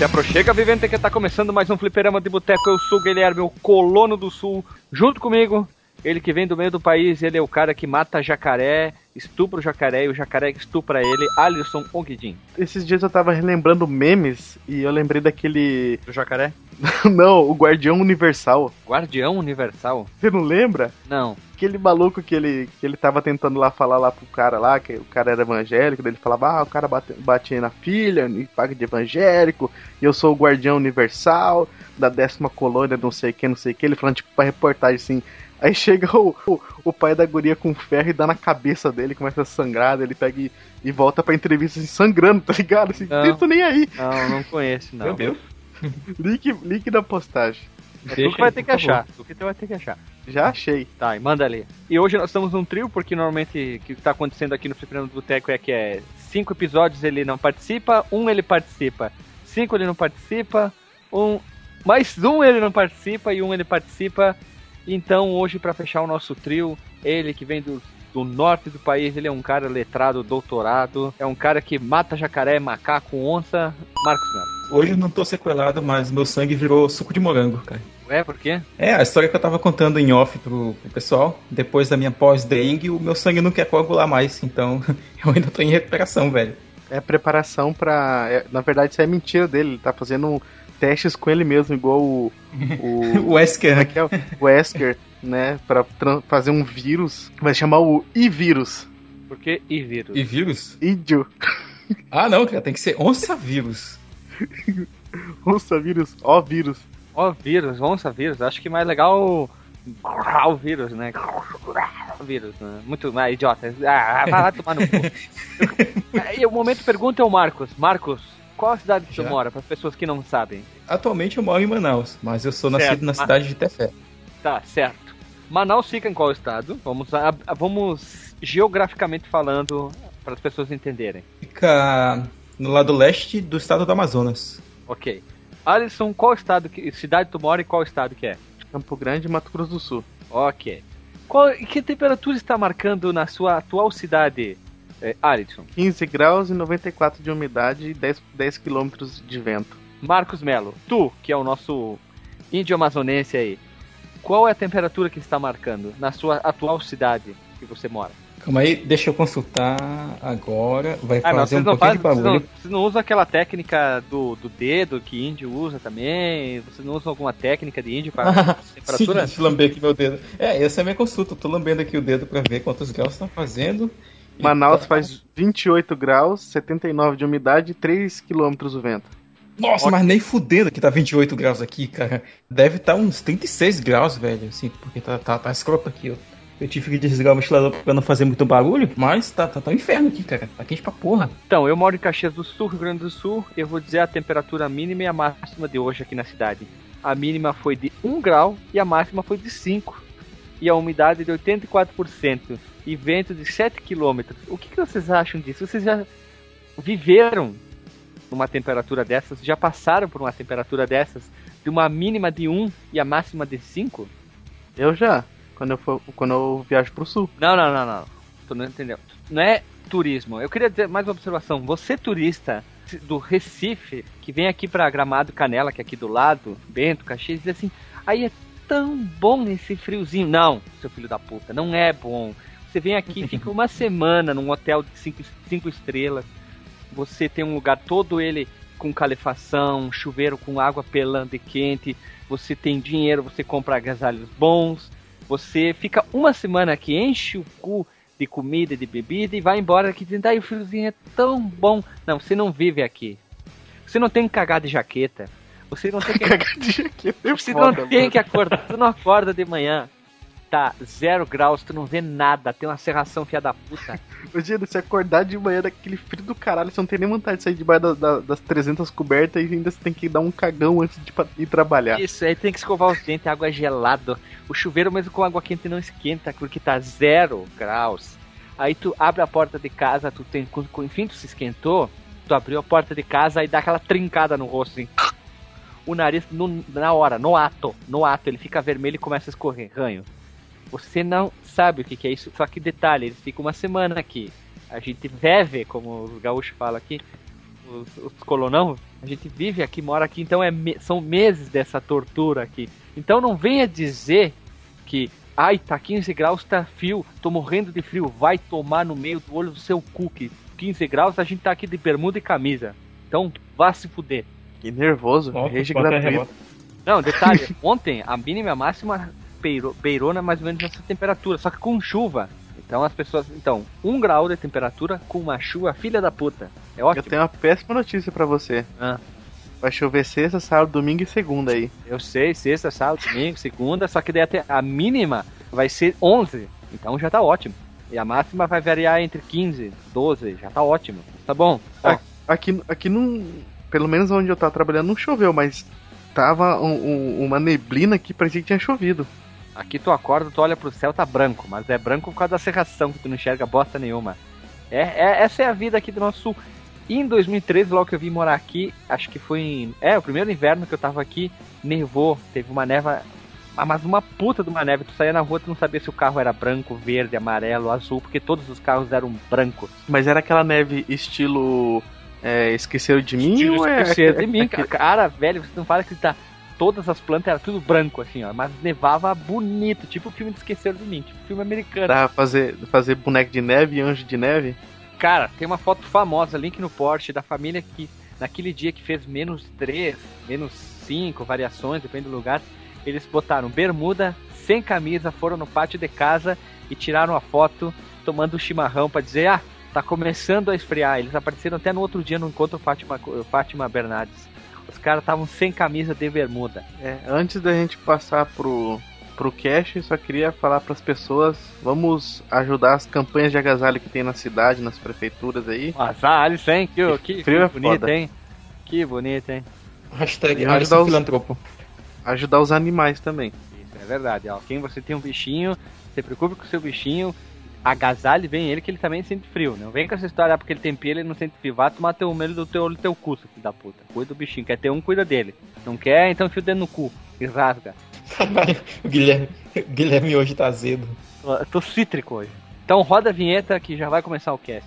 Se aproxega, vivente, que tá começando mais um fliperama de boteco. Eu sou o Guilherme, o colono do sul. Junto comigo, ele que vem do meio do país, ele é o cara que mata jacaré, estupra o jacaré e o jacaré que estupra ele, Alisson Ogidin. Esses dias eu tava relembrando memes e eu lembrei daquele. Do jacaré? não, o Guardião Universal. Guardião Universal? Você não lembra? Não. Aquele maluco que ele, que ele tava tentando lá falar lá pro cara lá, que o cara era evangélico, daí ele falava, ah, o cara bate, batia na filha, e paga de evangélico, e eu sou o Guardião Universal da décima colônia, não sei o que, não sei o que, ele falando tipo pra reportagem assim. Aí chega o, o, o, pai da guria com ferro e dá na cabeça dele, começa a sangrar, ele pega e, e volta pra entrevista assim, sangrando, tá ligado? Assim, não tô nem aí. Não, não conheço, não. Meu Deus. link, link da postagem. É tu que vai ter que achar. Tu que vai ter que achar. Já achei. Tá, e manda ali. E hoje nós estamos num trio, porque normalmente o que tá acontecendo aqui no Fliperama do Boteco é que é cinco episódios ele não participa, um ele participa, cinco ele não participa, um. Mais um ele não participa e um ele participa. Então hoje, para fechar o nosso trio, ele que vem do, do norte do país, ele é um cara letrado, doutorado, é um cara que mata jacaré, macaco, onça, Marcos Melo. Hoje eu não tô sequelado, mas meu sangue virou suco de morango, cara. É, por quê? É, a história que eu tava contando em off pro, pro pessoal, depois da minha pós-dengue, o meu sangue não quer coagular mais, então eu ainda tô em recuperação, velho. É preparação pra. É, na verdade, isso é mentira dele, ele tá fazendo testes com ele mesmo, igual o. O, o Wesker. É é? O Wesker, né? Pra fazer um vírus. Vai chamar o I-vírus. Por que I-vírus? I-vírus? Idio. Ah, não, cara, tem que ser onça-vírus. onça-vírus, ó vírus. Ó vírus, onça-vírus. Acho que mais legal o vírus, né? O vírus, né? Muito mais idiota. Ah, vai tomar no cu. e o momento pergunta é o Marcos. Marcos, qual a cidade que Já? tu mora, para as pessoas que não sabem? Atualmente eu moro em Manaus, mas eu sou certo. nascido na cidade de Tefé. Tá, certo. Manaus fica em qual estado? Vamos, a, a, vamos geograficamente falando para as pessoas entenderem. Fica no lado leste do estado do Amazonas. Ok. Alisson, qual estado, que, cidade tu mora e qual estado que é? Campo Grande, Mato Grosso do Sul. Ok. Qual, que temperatura está marcando na sua atual cidade, é, Alisson? 15 graus e 94 de umidade e 10, 10 quilômetros de vento. Marcos Melo, tu, que é o nosso índio amazonense aí, qual é a temperatura que está marcando na sua atual cidade que você mora? Calma aí, deixa eu consultar agora. Vai ah, fazer não, um pouquinho faz, de barulho. Vocês não, vocês não usam aquela técnica do, do dedo que índio usa também? Vocês não usam alguma técnica de índio para temperatura? Sim, lamber aqui meu dedo. É, essa é a minha consulta. Eu tô lambendo aqui o dedo para ver quantos graus estão fazendo. Manaus faz 28 graus, 79 de umidade e 3 km o vento. Nossa, mas nem fudendo que tá 28 graus aqui, cara. Deve estar tá uns 36 graus, velho, assim, porque tá, tá, tá escroto aqui, ó. Eu tive que desligar o ventilador pra não fazer muito barulho, mas tá, tá, tá um inferno aqui, cara. Tá quente pra porra. Então, eu moro em Caxias do Sul, Rio Grande do Sul. Eu vou dizer a temperatura mínima e a máxima de hoje aqui na cidade. A mínima foi de 1 grau e a máxima foi de 5. E a umidade de 84% e vento de 7 km. O que, que vocês acham disso? Vocês já viveram numa temperatura dessas? Já passaram por uma temperatura dessas? De uma mínima de 1 e a máxima de 5? Eu já. Quando eu, for, quando eu viajo pro sul. Não, não, não, não. Tu não entendeu. Não é turismo. Eu queria dizer mais uma observação. Você, turista do Recife, que vem aqui pra Gramado Canela, que é aqui do lado, Bento, Caxias, diz assim: aí é tão bom esse friozinho. Não, seu filho da puta, não é bom. Você vem aqui, fica uma semana num hotel de cinco, cinco estrelas. Você tem um lugar todo ele com calefação, chuveiro com água pelando e quente. Você tem dinheiro, você compra agasalhos bons. Você fica uma semana aqui, enche o cu de comida e de bebida e vai embora aqui dizendo, ai, o friozinho é tão bom. Não, você não vive aqui. Você não tem que cagar de jaqueta. Você não tem que. cagar de jaqueta. É você não tem que acordar. Você não acorda de manhã tá zero graus, tu não vê nada, tem uma serração fia da puta. Imagina, se acordar de manhã daquele frio do caralho, você não tem nem vontade de sair debaixo da, da, das 300 cobertas e ainda você tem que dar um cagão antes de ir trabalhar. Isso, aí tem que escovar os dentes, água gelada. O chuveiro mesmo com água quente não esquenta, porque tá zero graus. Aí tu abre a porta de casa, tu tem, enfim, tu se esquentou, tu abriu a porta de casa e dá aquela trincada no rosto, assim. O nariz, no, na hora, no ato, no ato, ele fica vermelho e começa a escorrer, ranho. Você não sabe o que, que é isso. Só que detalhe, eles ficam uma semana aqui. A gente vive, como os gaúchos falam aqui, os, os colonão, A gente vive aqui, mora aqui, então é me- são meses dessa tortura aqui. Então não venha dizer que, ai, tá 15 graus, tá frio, tô morrendo de frio, vai tomar no meio do olho do seu que 15 graus a gente tá aqui de bermuda e camisa. Então vá se fuder. Que nervoso. Ó, Rage qualquer gratuito. Não, detalhe, ontem a mínima e a máxima beirou, mais ou menos essa temperatura, só que com chuva. Então as pessoas. Então, um grau de temperatura com uma chuva, filha da puta. É Eu ótimo. tenho uma péssima notícia pra você. Ah. Vai chover sexta, sábado, domingo e segunda aí. Eu sei, sexta, sábado, domingo, segunda, só que daí até a mínima vai ser 11. Então já tá ótimo. E a máxima vai variar entre 15, 12, já tá ótimo. Tá bom? Ó, Aqui, aqui não. Pelo menos onde eu tava trabalhando não choveu, mas tava um- um- uma neblina que parecia que tinha chovido. Aqui tu acorda, tu olha pro céu, tá branco, mas é branco por causa da serração, que tu não enxerga bosta nenhuma. É, é- essa é a vida aqui do nosso sul. E em 2013, logo que eu vim morar aqui, acho que foi em. É, o primeiro inverno que eu tava aqui, nevou, teve uma neva. ah, Mas uma puta de uma neve, tu saía na rua, tu não sabia se o carro era branco, verde, amarelo, azul, porque todos os carros eram brancos. Mas era aquela neve estilo. É, esqueceram de mim ou é. Esqueceram de mim, cara, velho, você não fala que tá. Todas as plantas eram tudo branco, assim, ó. Mas nevava bonito, tipo o filme de Esqueceram de Mim, tipo filme americano. Pra fazer, fazer boneco de neve e anjo de neve? Cara, tem uma foto famosa, link no Porsche, da família que naquele dia que fez menos 3, menos 5 variações, depende do lugar, eles botaram bermuda, sem camisa, foram no pátio de casa e tiraram a foto tomando chimarrão pra dizer, ah, tá começando a esfriar. Eles apareceram até no outro dia no encontro Fátima, Fátima Bernardes. Os caras estavam sem camisa de bermuda. É, antes da gente passar pro, pro cash, eu só queria falar pras pessoas: vamos ajudar as campanhas de agasalho que tem na cidade, nas prefeituras aí. Azar, Alisson, hein? Que, que, frio é que bonito, foda. hein? Que bonito, hein? Hashtag ajudar os- Filantropo. Ajudar os animais também. Isso é verdade. Ó. Quem você tem um bichinho, se preocupe com o seu bichinho, agasalhe bem ele que ele também sente frio. Não vem com essa história ah, porque ele tem pelo ele não sente frio. Vai tomar teu medo do teu olho teu cu, filho da puta. Cuida do bichinho. Quer ter um, cuida dele. Não quer, então enfia o dedo no cu e rasga. O Guilherme, o Guilherme hoje tá azedo. Eu tô cítrico hoje. Então roda a vinheta que já vai começar o cast.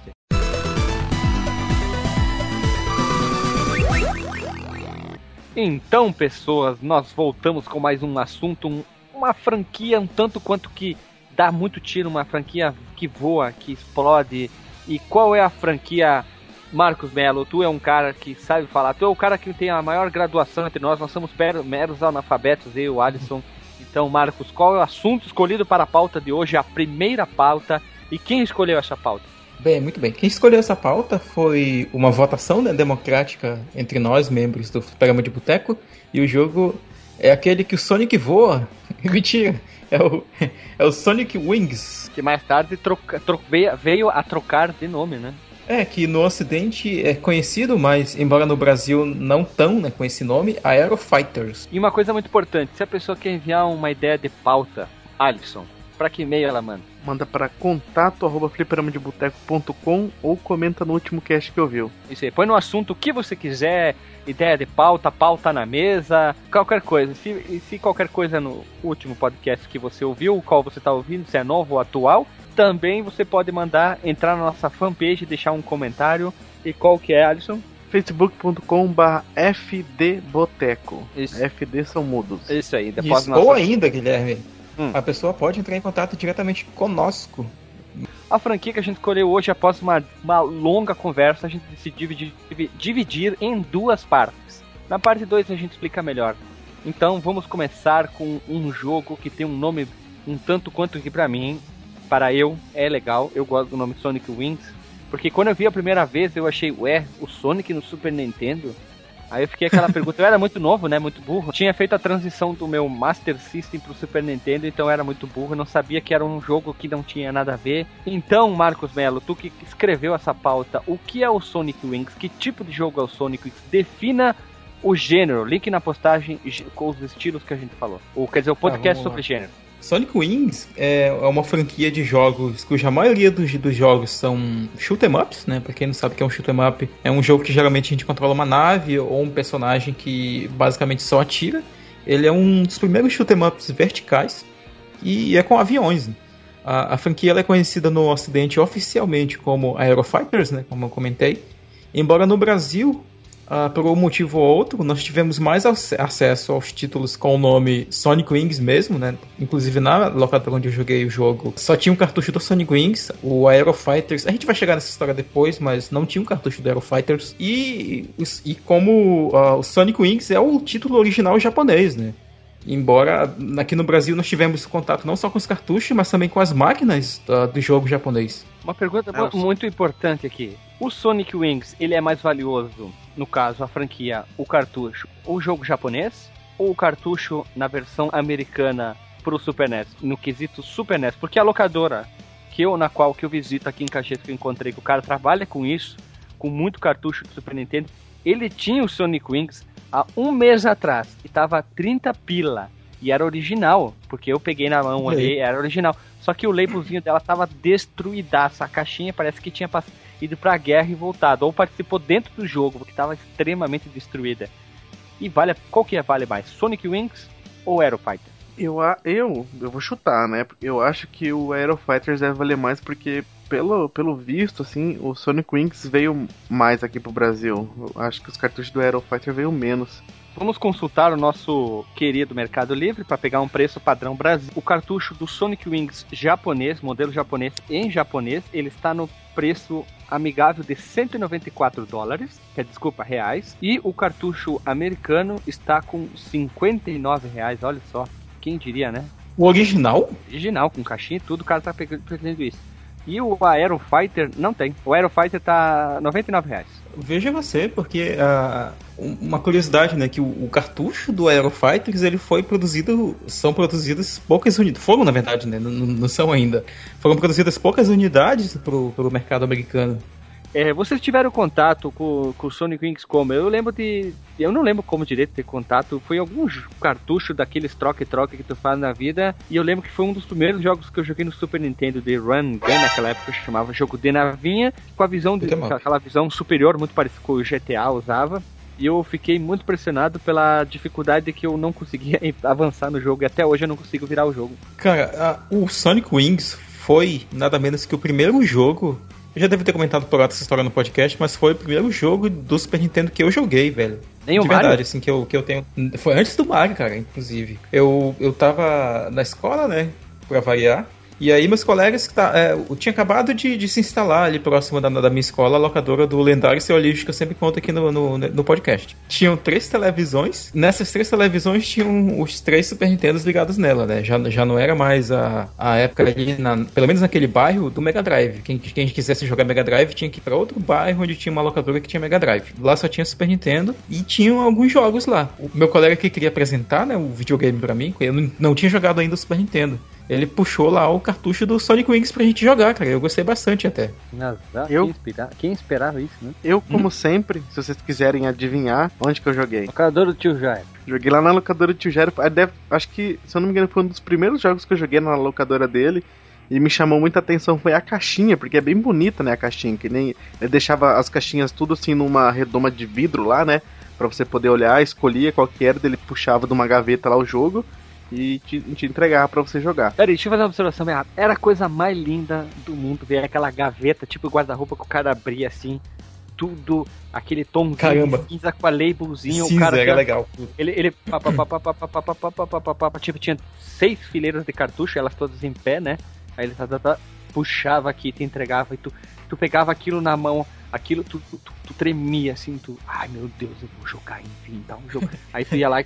Então, pessoas, nós voltamos com mais um assunto, um- uma franquia um tanto quanto que dá muito tiro, uma franquia que voa, que explode. E qual é a franquia Marcos Melo? Tu é um cara que sabe falar, tu é o cara que tem a maior graduação entre nós, nós somos meros analfabetos, eu Alisson. Então, Marcos, qual é o assunto escolhido para a pauta de hoje, a primeira pauta, e quem escolheu essa pauta? Bem, muito bem. Quem escolheu essa pauta foi uma votação né, democrática entre nós, membros do Programa de Boteco, e o jogo é aquele que o Sonic voa. Mentira, é o, é o Sonic Wings. Que mais tarde troca, tro- veio, a trocar de nome, né? É, que no ocidente é conhecido, mas embora no Brasil não tão né, com esse nome, Aero Fighters. E uma coisa muito importante, se a pessoa quer enviar uma ideia de pauta, Alisson, pra que e-mail ela manda? Manda para contato arroba fliperamadeboteco.com ou comenta no último cast que ouviu. Isso aí, põe no assunto o que você quiser, ideia de pauta, pauta na mesa, qualquer coisa. Se, e se qualquer coisa no último podcast que você ouviu, qual você está ouvindo, se é novo ou atual, também você pode mandar, entrar na nossa fanpage, deixar um comentário. E qual que é, Alisson? facebook.com.br fdboteco. Isso. FD são mudos. Isso aí, depois Isso. nossa... Ou ainda, Guilherme, Hum. a pessoa pode entrar em contato diretamente conosco. A franquia que a gente escolheu hoje, após uma, uma longa conversa, a gente decidiu dividir, dividir em duas partes. Na parte 2 a gente explica melhor. Então vamos começar com um jogo que tem um nome um tanto quanto que pra mim, para eu, é legal. Eu gosto do nome Sonic Wings. Porque quando eu vi a primeira vez, eu achei, ué, o Sonic no Super Nintendo? Aí eu fiquei aquela pergunta, eu era muito novo, né, muito burro. Tinha feito a transição do meu Master System pro Super Nintendo, então eu era muito burro, não sabia que era um jogo que não tinha nada a ver. Então, Marcos Melo, tu que escreveu essa pauta, o que é o Sonic Wings? Que tipo de jogo é o Sonic Wings? Defina o gênero, link na postagem com os estilos que a gente falou. Ou quer dizer, o podcast vamos lá. sobre gênero. Sonic Wings é é uma franquia de jogos cuja maioria dos, dos jogos são shoot 'em ups, né? Pra quem não sabe o que é um shoot 'em up, é um jogo que geralmente a gente controla uma nave ou um personagem que basicamente só atira. Ele é um dos primeiros shoot 'em ups verticais e é com aviões. né? A, a franquia é conhecida no ocidente oficialmente como Aerofighters, né? Como eu comentei. Embora no Brasil Uh, por um motivo ou outro, nós tivemos mais acesso aos títulos com o nome Sonic Wings mesmo, né? Inclusive na locadora onde eu joguei o jogo, só tinha um cartucho do Sonic Wings, o Aero Fighters. A gente vai chegar nessa história depois, mas não tinha um cartucho do Aero Fighters. E, e como uh, o Sonic Wings é o título original japonês, né? Embora aqui no Brasil nós tivemos contato não só com os cartuchos, mas também com as máquinas uh, do jogo japonês. Uma pergunta é, muito importante aqui. O Sonic Wings, ele é mais valioso, no caso, a franquia, o cartucho, o jogo japonês? Ou o cartucho na versão americana pro Super NES, no quesito Super NES? Porque a locadora que eu, na qual que eu visito aqui em Caxias, que eu encontrei, que o cara trabalha com isso, com muito cartucho do Super Nintendo, ele tinha o Sonic Wings há um mês atrás e tava 30 pila. E era original, porque eu peguei na mão ali, era original. Só que o labelzinho dela tava destruidaça. A caixinha parece que tinha ido pra guerra e voltado. Ou participou dentro do jogo, porque tava extremamente destruída. E vale. Qual que é, vale mais? Sonic Wings ou Aero Fighter? Eu, eu, eu vou chutar, né? Eu acho que o Aero Fighters deve valer mais porque pelo, pelo visto, assim, o Sonic Wings veio mais aqui pro Brasil. Eu acho que os cartuchos do Aero Fighter veio menos. Vamos consultar o nosso querido Mercado Livre para pegar um preço padrão Brasil. O cartucho do Sonic Wings japonês, modelo japonês em japonês, ele está no preço amigável de 194 dólares, que é desculpa, reais, e o cartucho americano está com 59 reais, olha só, quem diria, né? O original? Original, com caixinha e tudo, o cara tá pegando isso. E o Aero Fighter não tem. O Aero Fighter tá 99 reais. Veja você, porque uh, uma curiosidade, né, que o, o, cartucho do Aero Fighters ele foi produzido, são produzidas poucas unidades, foram na verdade, né, não, não são ainda, foram produzidas poucas unidades pro, pro mercado americano. É, vocês tiveram contato com, com o Sonic Wings como? Eu lembro de. Eu não lembro como direito ter contato. Foi algum cartucho daqueles troca-troca que tu faz na vida. E eu lembro que foi um dos primeiros jogos que eu joguei no Super Nintendo de Run Gun, naquela época chamava jogo de navinha, com a visão de, aquela visão superior, muito parecida com o GTA usava. E eu fiquei muito impressionado pela dificuldade que eu não conseguia avançar no jogo. E até hoje eu não consigo virar o jogo. Cara, a, o Sonic Wings foi nada menos que o primeiro jogo eu já devo ter comentado por essa história no podcast, mas foi o primeiro jogo do Super Nintendo que eu joguei, velho. Nem o De Mario? verdade, assim, que eu, que eu tenho. Foi antes do Mario, cara, inclusive. Eu, eu tava na escola, né? Pra variar. E aí meus colegas que tá, é, tinha acabado de, de, se instalar ali próximo da, da, minha escola, a locadora do lendário seu que eu sempre conto aqui no, no, no, podcast. Tinham três televisões, nessas três televisões tinham os três Super Nintendos ligados nela, né? Já, já não era mais a, a época ali, na, pelo menos naquele bairro, do Mega Drive. Quem, quem quisesse jogar Mega Drive tinha que ir pra outro bairro onde tinha uma locadora que tinha Mega Drive. Lá só tinha Super Nintendo e tinham alguns jogos lá. O meu colega que queria apresentar né, o videogame para mim, eu não, não tinha jogado ainda o Super Nintendo ele puxou lá o cartucho do Sonic Wings pra gente jogar, cara. Eu gostei bastante até. Eu... quem, esperava, quem esperava isso, né? Eu, como hum. sempre, se vocês quiserem adivinhar, onde que eu joguei? Locadora do Tio Jairo. Joguei lá na locadora do Tio Jairo. Acho que, se eu não me engano, foi um dos primeiros jogos que eu joguei na locadora dele. E me chamou muita atenção foi a caixinha, porque é bem bonita, né, a caixinha, que nem ele deixava as caixinhas tudo assim numa redoma de vidro lá, né, para você poder olhar, escolhia qual que era, ele puxava de uma gaveta lá o jogo e te, te entregar para você jogar. Peraí, deixa eu fazer uma observação errada. Era a coisa mais linda do mundo ver aquela gaveta, tipo guarda-roupa que o cara abria assim, tudo, aquele tom cinza com a labelzinho. Cinza, o cara era legal. Ele, ele tipo, tinha seis fileiras de cartucho, elas todas em pé, né? Aí ele puxava aqui, te entregava e tu, tu pegava aquilo na mão aquilo, tu, tu, tu, tremia assim, tu, ai meu Deus, eu vou jogar, enfim, dá um jogo. Aí tu ia lá e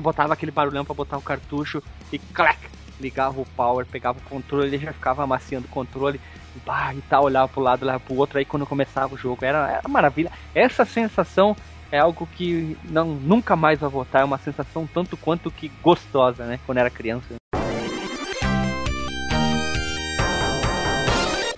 botava aquele barulhão pra botar o cartucho e clac, ligava o power, pegava o controle, ele já ficava amaciando o controle bah, e tal, olhava pro lado, olhava pro outro, aí quando começava o jogo, era, era maravilha. Essa sensação é algo que não nunca mais vai voltar, é uma sensação tanto quanto que gostosa, né, quando era criança.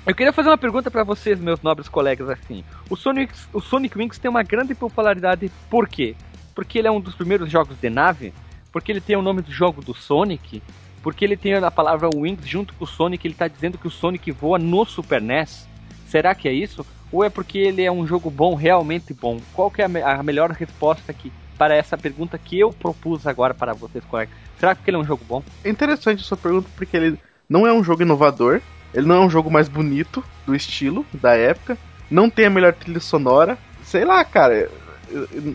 Eu queria fazer uma pergunta para vocês, meus nobres colegas, assim. O Sonic, o Sonic Wings tem uma grande popularidade por quê? Porque ele é um dos primeiros jogos de nave? Porque ele tem o nome do jogo do Sonic? Porque ele tem a palavra Wings junto com o Sonic, ele está dizendo que o Sonic voa no Super NES? Será que é isso? Ou é porque ele é um jogo bom, realmente bom? Qual que é a, me a melhor resposta aqui para essa pergunta que eu propus agora para vocês, colegas? Será que ele é um jogo bom? É interessante a sua pergunta porque ele não é um jogo inovador, ele não é um jogo mais bonito do estilo da época. Não tem a melhor trilha sonora. Sei lá, cara.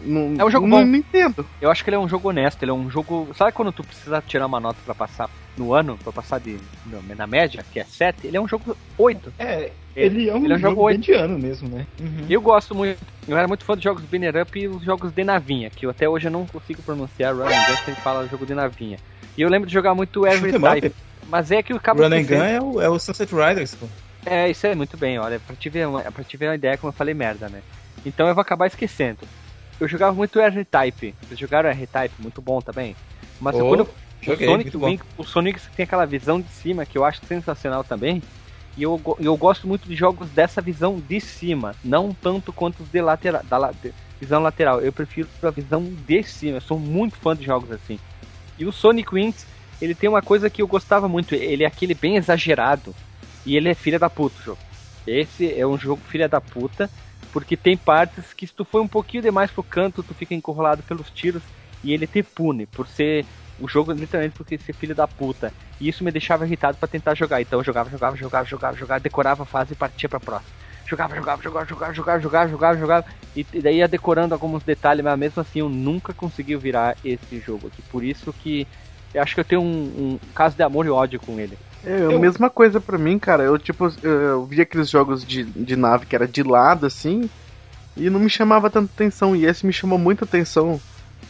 não, É um jogo não, bom. não entendo. Eu acho que ele é um jogo honesto, ele é um jogo. Sabe quando tu precisa tirar uma nota pra passar no ano, pra passar de não, na média, que é 7? Ele é um jogo 8. É, Ele- ele é um ele é um jogo jogo oito. mediano mesmo, né? Uhum. Eu gosto muito. Eu era muito fã de jogos Banner Up e os jogos de navinha, que eu até hoje eu não consigo pronunciar. Run and Gun sempre fala jogo de navinha. E eu lembro de jogar muito Every Shoot. Type. Mas é que o cabo Run and Gun é o, é o Sunset Riders, pô. É, isso é muito bem, olha, pra te ver uma, pra te ver uma ideia como eu falei merda, né? Então eu vou acabar esquecendo. Eu jogava muito R-Type. Vocês jogaram R-Type? Muito bom também. Mas Oh, quando o joguei, Sonic bom. Wing, o Sonic tem aquela visão de cima que eu acho sensacional também. E eu, eu gosto muito de jogos dessa visão de cima, não tanto quanto os de lateral, da la- de- visão lateral. Eu prefiro a visão de cima. Eu sou muito fã de jogos assim. E o Sonic Wings, ele tem uma coisa que eu gostava muito. Ele é aquele bem exagerado. E ele é filha da puta o jogo. Esse é um jogo filha da puta, porque tem partes que se tu for um pouquinho demais pro canto, tu fica encurralado pelos tiros e ele te pune por ser o jogo literalmente porque ser filho da puta. E isso me deixava irritado pra tentar jogar. Então eu jogava, jogava, jogava, jogava, jogava, decorava a fase e partia pra próxima. Jogava, jogava, jogava, jogava, jogava, jogava, jogava, jogava. E e daí ia decorando alguns detalhes, mas mesmo assim eu nunca consegui virar esse jogo aqui. Por isso que eu acho que eu tenho um, um caso de amor e ódio com ele. É a Eu- mesma coisa pra mim, cara. Eu, tipo, eu, eu vi aqueles jogos de, de nave que era de lado, assim, e não me chamava tanta atenção. E esse me chamou muita atenção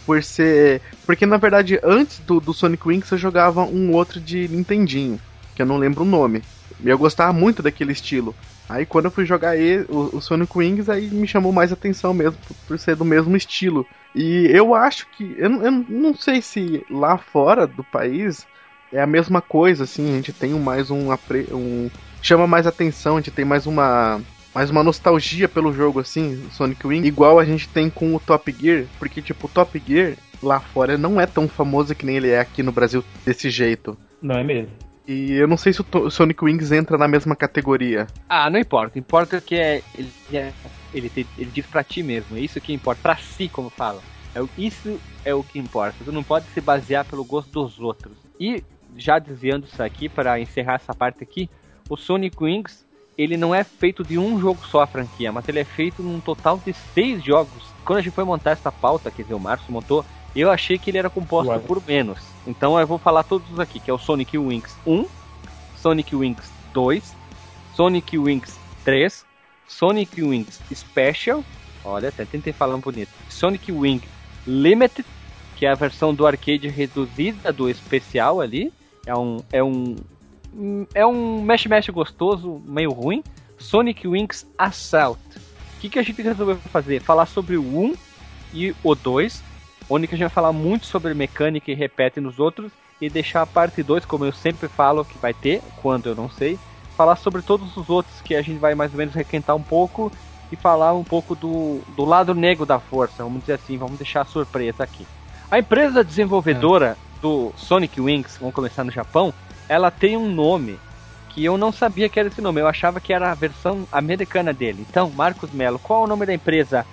por ser. Porque na verdade, antes do, do Sonic Wings, eu jogava um outro de Nintendinho, que eu não lembro o nome. E eu gostava muito daquele estilo. Aí quando eu fui jogar ele, o, o Sonic Wings, aí me chamou mais atenção mesmo, por, por ser do mesmo estilo. E eu acho que. Eu, não- eu não sei se lá fora do país é a mesma coisa, assim, a gente tem mais um, um chama mais atenção, a gente tem mais uma mais uma nostalgia pelo jogo assim, Sonic Wing, igual a gente tem com o Top Gear, porque tipo, o Top Gear lá fora não é tão famoso que nem ele é aqui no Brasil desse jeito. Não é mesmo. E eu não sei se o, Sonic Wings entra na mesma categoria. Ah, não importa. Importa que é ele, é, ele, te- ele diz pra ti mesmo. É isso que importa. Pra si, como falam. É, isso é o que importa. Tu não pode se basear pelo gosto dos outros. E já desviando isso aqui para encerrar essa parte aqui, o Sonic Wings ele não é feito de um jogo só a franquia, mas ele é feito num total de seis jogos. Quando a gente foi montar essa pauta, quer dizer, o Márcio montou, eu achei que ele era composto por menos. Então eu vou falar todos aqui, que é o Sonic Wings 1, Sonic Wings 2, Sonic Wings 3, Sonic Wings Special, olha, até tentei falar um bonito, Sonic Wing Limited, que é a versão do arcade reduzida do especial ali, é um é um é um mexe mexe gostoso, meio ruim, Sonic Wings Assault. O que, que a gente resolveu fazer? Falar sobre o 1 e o 2, onde que a gente vai falar muito sobre mecânica e repete nos outros, e deixar a parte 2, como eu sempre falo que vai ter, quando eu não sei, falar sobre todos os outros que a gente vai mais ou menos requentar um pouco e falar um pouco do, do lado negro da força, vamos dizer assim, vamos deixar a surpresa aqui. A empresa desenvolvedora do Sonic Wings, vamos começar no Japão, ela tem um nome que eu não sabia que era esse nome, eu achava que era a versão americana dele. Então, Marcos Melo, qual é o nome da empresa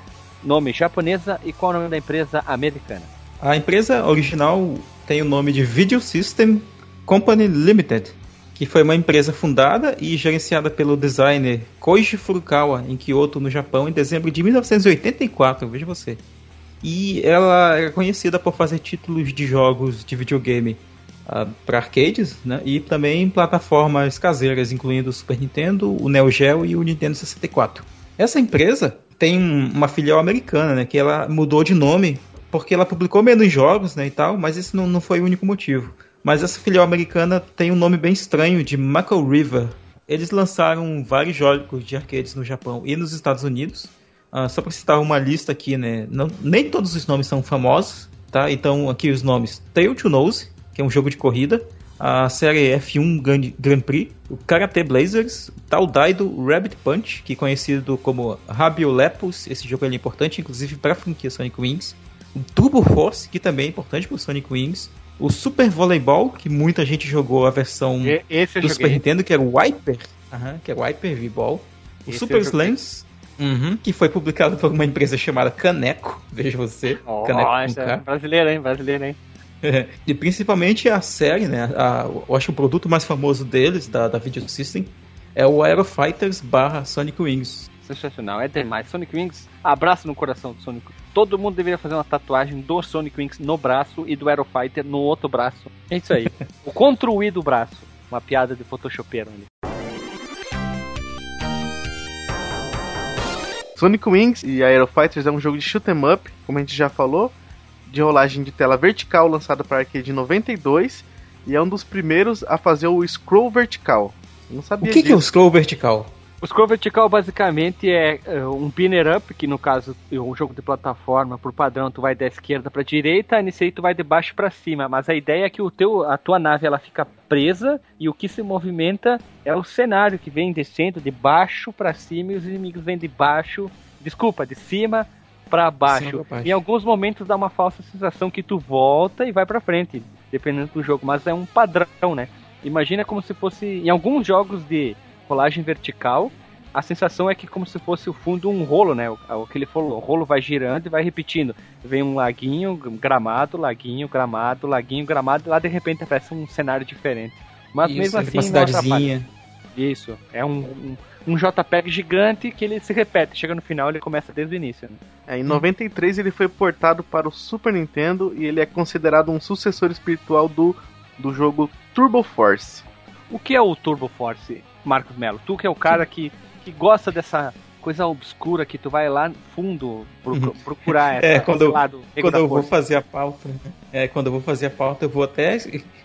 nome japonesa e qual o nome da empresa americana? A empresa original tem o nome de Video System Company Limited, que foi uma empresa fundada e gerenciada pelo designer Koji Furukawa em Kyoto, no Japão, em dezembro de 1984, veja você. E ela é conhecida por fazer títulos de jogos de videogame para arcades né, e também plataformas caseiras, incluindo o Super Nintendo, o Neo Geo e o Nintendo 64. Essa empresa tem um- uma filial americana, né, que ela mudou de nome porque ela publicou menos jogos né, e tal, mas esse não, não foi o único motivo. Mas essa filial americana tem um nome bem estranho de Mako River. Eles lançaram vários jogos de arcades no Japão e nos Estados Unidos. Ah, só para citar uma lista aqui, né? Não, nem todos os nomes são famosos, tá? Então aqui os nomes: Tail to Nose, que é um jogo de corrida, a série F1 Grand, Grand Prix, o Karate Blazers, Tal Daido Rabbit Punch, que é conhecido como Rabio Lepus, esse jogo é importante inclusive para a franquia Sonic Wings, o Turbo Force, que também é importante para o Sonic Wings, o Super Volleyball, que muita gente jogou a versão E- do Super. Nintendo, que era o Wiper, aham, que é o Wiper V-Ball, o Esse Super. Slams, uhum, que foi publicado por uma empresa chamada Caneco, veja você, Caneco com Nossa, K. brasileiro, hein? Brasileiro, hein? E principalmente a série, né? A, eu acho que o produto mais famoso deles, da, da Video System, é o Aero Fighters barra Sonic Wings. Sensacional, é demais. Sonic Wings, abraço no coração do Sonic. todo mundo deveria fazer uma tatuagem do Sonic Wings no braço e do Aero Fighter no outro braço. É isso aí. o construir do braço. Uma piada de photoshopeiro ali. Sonic Wings e Aero Fighters é um jogo de shoot 'em up, como a gente já falou, de rolagem de tela vertical lançado para arcade em 92 e é um dos primeiros a fazer o scroll vertical. não sabia O que, que é o scroll vertical? O scroll vertical basicamente é uh, um pinner up, que no caso é um jogo de plataforma, por padrão, tu vai da esquerda para direita, nesse aí tu vai de baixo para cima, mas a ideia é que o teu, a tua nave ela fica presa e o que se movimenta é o cenário que vem descendo de baixo para cima e os inimigos vêm de baixo, desculpa, de cima para baixo. baixo. Em alguns momentos dá uma falsa sensação que tu volta e vai para frente, dependendo do jogo, mas é um padrão, né? Imagina como se fosse em alguns jogos de rolagem vertical, a sensação é que como se fosse o fundo um rolo, né? O, o que ele falou, o rolo vai girando e vai repetindo. Vem um laguinho, gramado, laguinho, gramado, laguinho, gramado, e lá de repente aparece um cenário diferente. Mas Isso, mesmo assim, uma cidadezinha. Isso, é um, um, um, JPEG gigante que ele se repete, chega no final ele começa desde o início. Né? É, em 93 ele foi portado para o Super Nintendo e ele é considerado um sucessor espiritual do, do jogo Turbo Force. O que é o Turbo Force? Marcos Melo? Tu que é o cara que, que gosta dessa coisa obscura que tu vai lá no fundo uhum. procurar é, quando, lado quando eu vou fazer a pauta é quando eu vou fazer a pauta eu vou até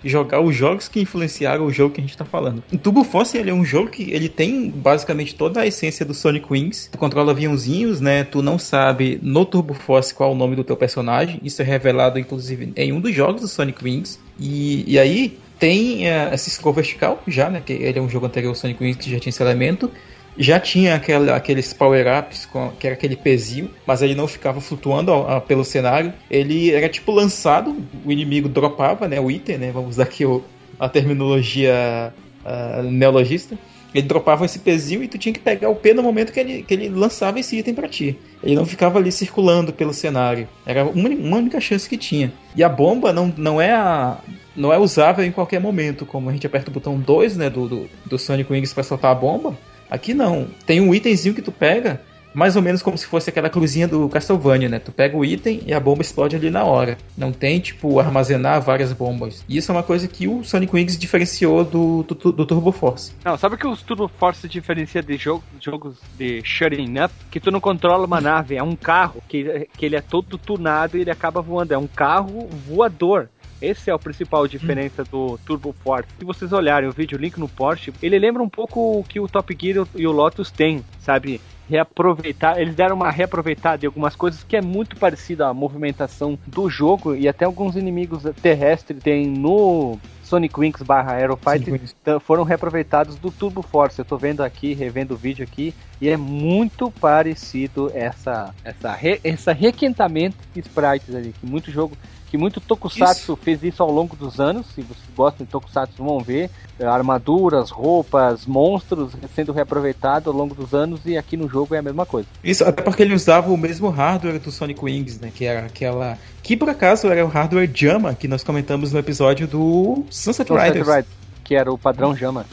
jogar os jogos que influenciaram o jogo que a gente tá falando. O Turbo Force ele é um jogo que ele tem basicamente toda a essência do Sonic Wings. Tu controla aviãozinhos né? Tu não sabe no Turbo Force qual é o nome do teu personagem. Isso é revelado inclusive em um dos jogos do Sonic Wings. E, e aí tem uh, esse scroll vertical já, né? Que ele é um jogo anterior ao Sonic Wings que já tinha esse elemento. Já tinha aquela, aqueles power-ups, que era aquele pezinho, mas ele não ficava flutuando pelo cenário. Ele era tipo lançado, o inimigo dropava né, o item, né? Vamos usar aqui o, a terminologia uh, neologista. Ele dropava esse pezinho e tu tinha que pegar o P no momento que ele, que ele lançava esse item para ti. Ele não ficava ali circulando pelo cenário. Era uma, uma única chance que tinha. E a bomba não, não é a não é usável em qualquer momento, como a gente aperta o botão 2 né, do, do, do Sonic Wings para soltar a bomba. Aqui não. Tem um itemzinho que tu pega, mais ou menos como se fosse aquela cruzinha do Castlevania, né? Tu pega o item e a bomba explode ali na hora. Não tem, tipo, armazenar várias bombas. E isso é uma coisa que o Sonic Wings diferenciou do, do, do Turbo Force. Não, sabe que o Turbo Force diferencia de jogo, jogos de shutting up? Que tu não controla uma nave, é um carro, que, que ele é todo tunado e ele acaba voando. É um carro voador. Esse é o principal diferença do Turbo Force. Se vocês olharem o vídeo, link no Porsche, ele lembra um pouco o que o Top Gear e o Lotus têm, sabe? reaproveitar, eles deram uma reaproveitada em algumas coisas que é muito parecida à movimentação do jogo e até alguns inimigos terrestres tem no Sonic Wings barra Aerofighter foram reaproveitados do Turbo Force. Eu tô vendo aqui, revendo o vídeo aqui, e é muito parecido essa, essa, re, essa requentamento de sprites ali, que muito jogo que muito Tokusatsu isso. fez isso ao longo dos anos. Se vocês gostam de Tokusatsu, vão ver. É, armaduras, roupas, monstros sendo reaproveitados ao longo dos anos e aqui no jogo é a mesma coisa. Isso, até porque ele usava o mesmo hardware do Sonic Wings, né? Que era aquela. Que por acaso era o hardware Jama, que nós comentamos no episódio do Sunset, Sunset Riders. Riders. Que era o padrão Jama.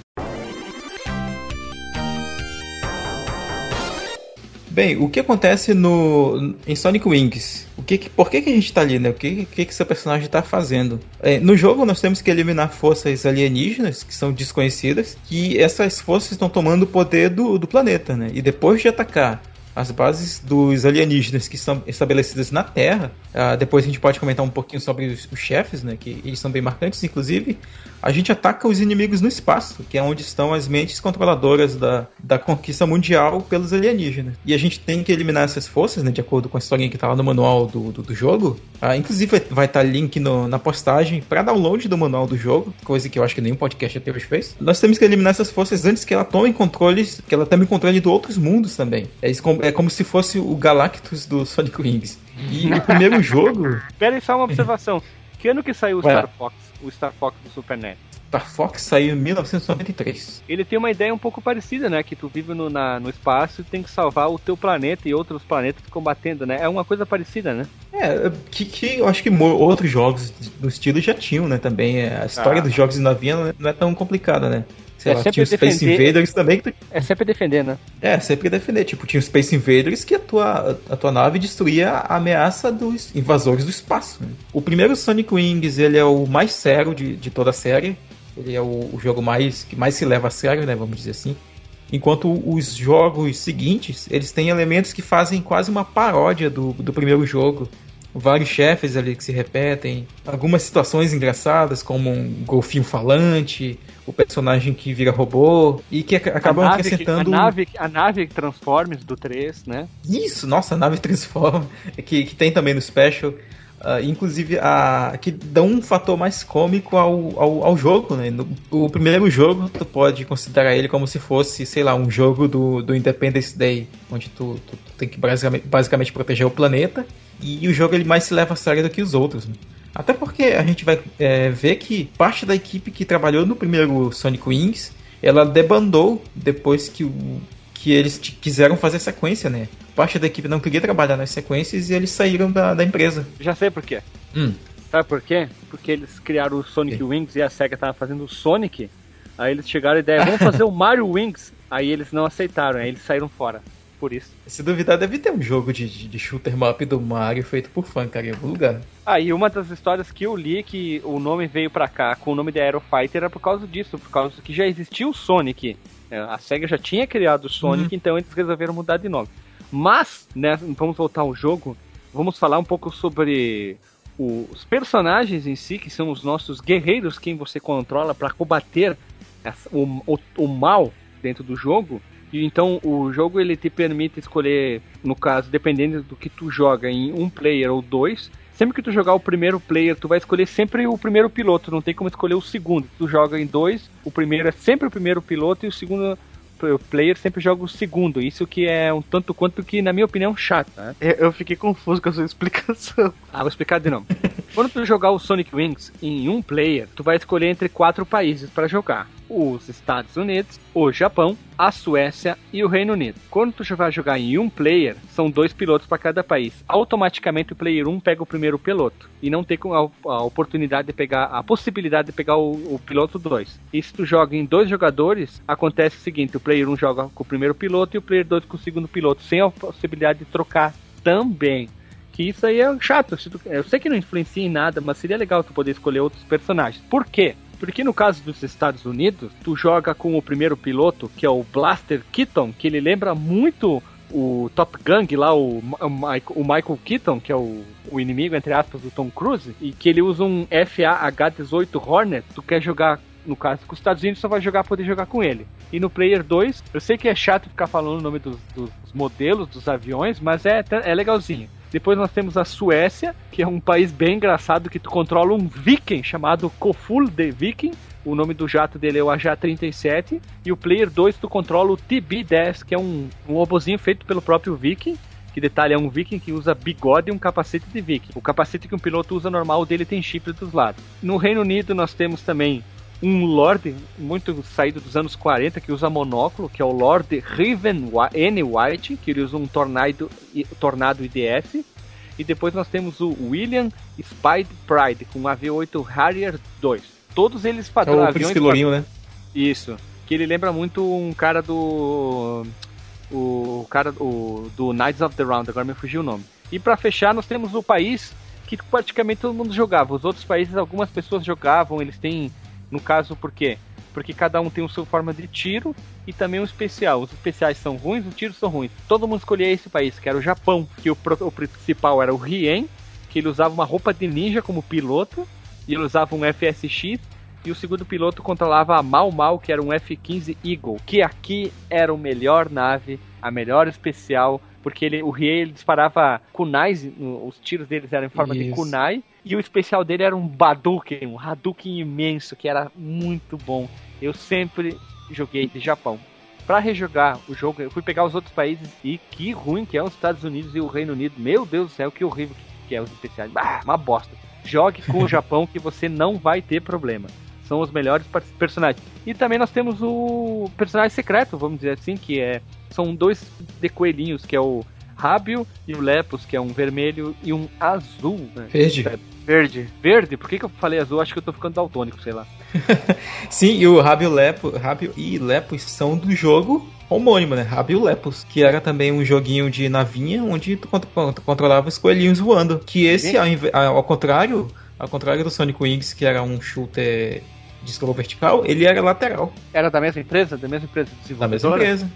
Bem, o que acontece no em Sonic Wings? O que, por que, que a gente está ali, né? O que, que, que seu personagem está fazendo? É, no jogo nós temos que eliminar forças alienígenas que são desconhecidas, que essas forças estão tomando o poder do, do planeta, né? E depois de atacar as bases dos alienígenas que são estabelecidas na Terra. Uh, depois a gente pode comentar um pouquinho sobre os, os, chefes, né? Que eles são bem marcantes. Inclusive, a gente ataca os inimigos no espaço, que é onde estão as mentes controladoras da, da conquista mundial pelos alienígenas. E a gente tem que eliminar essas forças, né? De acordo com a historinha que está lá no manual do, do, do jogo. Uh, inclusive, vai estar tá link no, na postagem para download do manual do jogo, coisa que eu acho que nenhum podcast até hoje fez. Nós temos que eliminar essas forças antes que ela tome controles, que ela tome controle de outros mundos também. É é como se fosse o Galactus do Sonic Wings. E o primeiro jogo. Pera aí, só uma observação. Que ano que saiu o Star Fox? O Star Fox do Super NES? Star Fox saiu em 1993. Ele tem uma ideia um pouco parecida, né? Que tu vive no, na, no espaço e tem que salvar o teu planeta e outros planetas combatendo, né? É uma coisa parecida, né? É, que, que eu acho que outros jogos do estilo já tinham, né? Também. É, a história ah. dos jogos de navinha não é, não é tão complicada, né? Sei É lá, tinha o Space defender- Invaders também que tu... É sempre defender, né? É, sempre defender. Tipo, tinha o Space Invaders que a tua, a tua nave destruía a ameaça dos invasores do espaço. né? O primeiro Sonic Wings, ele é o mais sério de, de toda a série. Ele é o, o jogo mais que mais se leva a sério, né? Vamos dizer assim. Enquanto os jogos seguintes, eles têm elementos que fazem quase uma paródia do, do primeiro jogo. Vários chefes ali que se repetem, algumas situações engraçadas, como um golfinho falante, o personagem que vira robô, e que ac- acabam a que- acrescentando. a nave, a nave Transformers do 3, né? Isso, nossa, a nave transforma, que, que tem também no Special. Ah, inclusive, a, que dá um fator mais cômico ao, ao, ao jogo, né? No- o primeiro jogo, tu pode considerar ele como se fosse, sei lá, um jogo do, do Independence Day, onde tu, tu, tu tem que basicamente, basicamente proteger o planeta, e o jogo ele mais se leva a sério do que os outros. né? Até porque a gente vai é, ver que parte da equipe que trabalhou no primeiro Sonic Wings, ela debandou depois que o que eles quiseram fazer sequência, né? Parte da equipe não queria trabalhar nas sequências e eles saíram da, da empresa. Já sei por quê. Hum. Sabe por quê? Porque eles criaram o Sonic Sim. Wings e a SEGA tava fazendo o Sonic. Aí eles chegaram a ideia, vamos fazer o Mario Wings. Aí eles não aceitaram, aí eles saíram fora. Por isso. Se duvidar, deve ter um jogo de, de, de shooter map do Mario feito por fã, cara, em algum lugar. Ah, e uma das histórias que eu li que o nome veio pra cá com o nome de Aero Fighter era por causa disso, por causa que já existia o Sonic. A SEGA já tinha criado o Sonic, então eles resolveram mudar de nome. Mas, né, vamos voltar ao jogo, vamos falar um pouco sobre os personagens em si, que são os nossos guerreiros, quem você controla para combater o, o, o mal dentro do jogo. E então o jogo ele te permite escolher, no caso, dependendo do que tu joga em um player ou dois, sempre que tu jogar o primeiro player, tu vai escolher sempre o primeiro piloto, não tem como escolher o segundo. Tu joga em dois, o primeiro é sempre o primeiro piloto e o segundo player sempre joga o segundo. Isso que é um tanto quanto que, na minha opinião, chato, né? Eu eu fiquei confuso com a sua explicação. Ah, vou explicar de novo. Quando tu jogar o Sonic Wings em um player, tu vai escolher entre quatro países para jogar: os Estados Unidos, o Japão, a Suécia e o Reino Unido. Quando tu vai jogar em um player, são dois pilotos para cada país. Automaticamente o player 1 pega o primeiro piloto e não tem a, oportunidade de pegar a possibilidade de pegar o, o piloto 2. E se tu joga em dois jogadores, acontece o seguinte: o player 1 joga com o primeiro piloto e o player 2 com o segundo piloto, sem a possibilidade de trocar também. Que isso aí é chato. Eu sei que não influencia em nada, mas seria legal tu poder escolher outros personagens. Por quê? Porque no caso dos Estados Unidos, tu joga com o primeiro piloto, que é o Blaster Keaton, que ele lembra muito o Top Gun lá, o, o Michael Keaton, que é o, o inimigo, entre aspas, do Tom Cruise, e que ele usa um FA-H-18 Hornet, tu quer jogar, no caso, com os Estados Unidos, só vai jogar, poder jogar com ele. E no Player 2, eu sei que é chato ficar falando o nome dos, dos modelos, dos aviões, mas é, é legalzinho. Depois nós temos a Suécia, que é um país bem engraçado que tu controla um viking chamado Koful de Viking. O nome do jato dele é o AJ-37. E o Player 2 tu controla o TB-10, que é um, um robozinho feito pelo próprio viking. Que detalhe é um viking que usa bigode e um capacete de viking. O capacete que um piloto usa normal dele tem chifre dos lados. No Reino Unido nós temos também um Lord muito saído dos anos 40 que usa monóculo, que é o Lord Riven N. White, que ele usa um tornado, tornado IDF. E depois nós temos o William Spide Pride com um AV-8 Harrier 2. Todos eles É padrão o Lourinho, né? isso. Que ele lembra muito um cara do. O cara o, do Knights of the Round, agora me fugiu o nome. E pra fechar, nós temos o país que praticamente todo mundo jogava. Os outros países, algumas pessoas jogavam, eles têm. No caso, por quê? Porque cada um tem a sua forma de tiro e também um especial. Os especiais são ruins, os tiros são ruins. Todo mundo escolhia esse país, que era o Japão, que o, o principal era o Rien, que ele usava uma roupa de ninja como piloto, e ele usava um FSX, e o segundo piloto controlava a Mal Mal, que era um F-15 Eagle, que aqui era o melhor nave, a melhor especial, porque ele, o Rie ele disparava kunais, os tiros deles eram em forma de Isso. kunai, e o especial dele era um Badouken, um Hadouken imenso, que era muito bom. Eu sempre joguei de Japão. Pra rejogar o jogo, eu fui pegar os outros países e que ruim que é os Estados Unidos e o Reino Unido. Meu Deus do céu, que horrível que é os especiais. Ah, uma bosta. Jogue com o Japão que você não vai ter problema. São os melhores personagens. E também nós temos o personagem secreto, vamos dizer assim, que é são dois de coelhinhos, que é o Rábio e o Lepus, que é um vermelho e um azul. né? Verde. Verde. Verde? Por que, que eu falei azul? Acho que eu tô ficando daltônico, sei lá. Sim, e o Rabio, Lepo, e Lepos são do jogo homônimo, né? Rabio Lepos, que era também um joguinho de navinha onde tu, controlava os coelhinhos voando. Que esse, ao, ao, contrário, ao contrário do Sonic Wings, que era um shooter de escova vertical, ele era lateral. Era da mesma empresa? Da mesma empresa Da mesma empresa.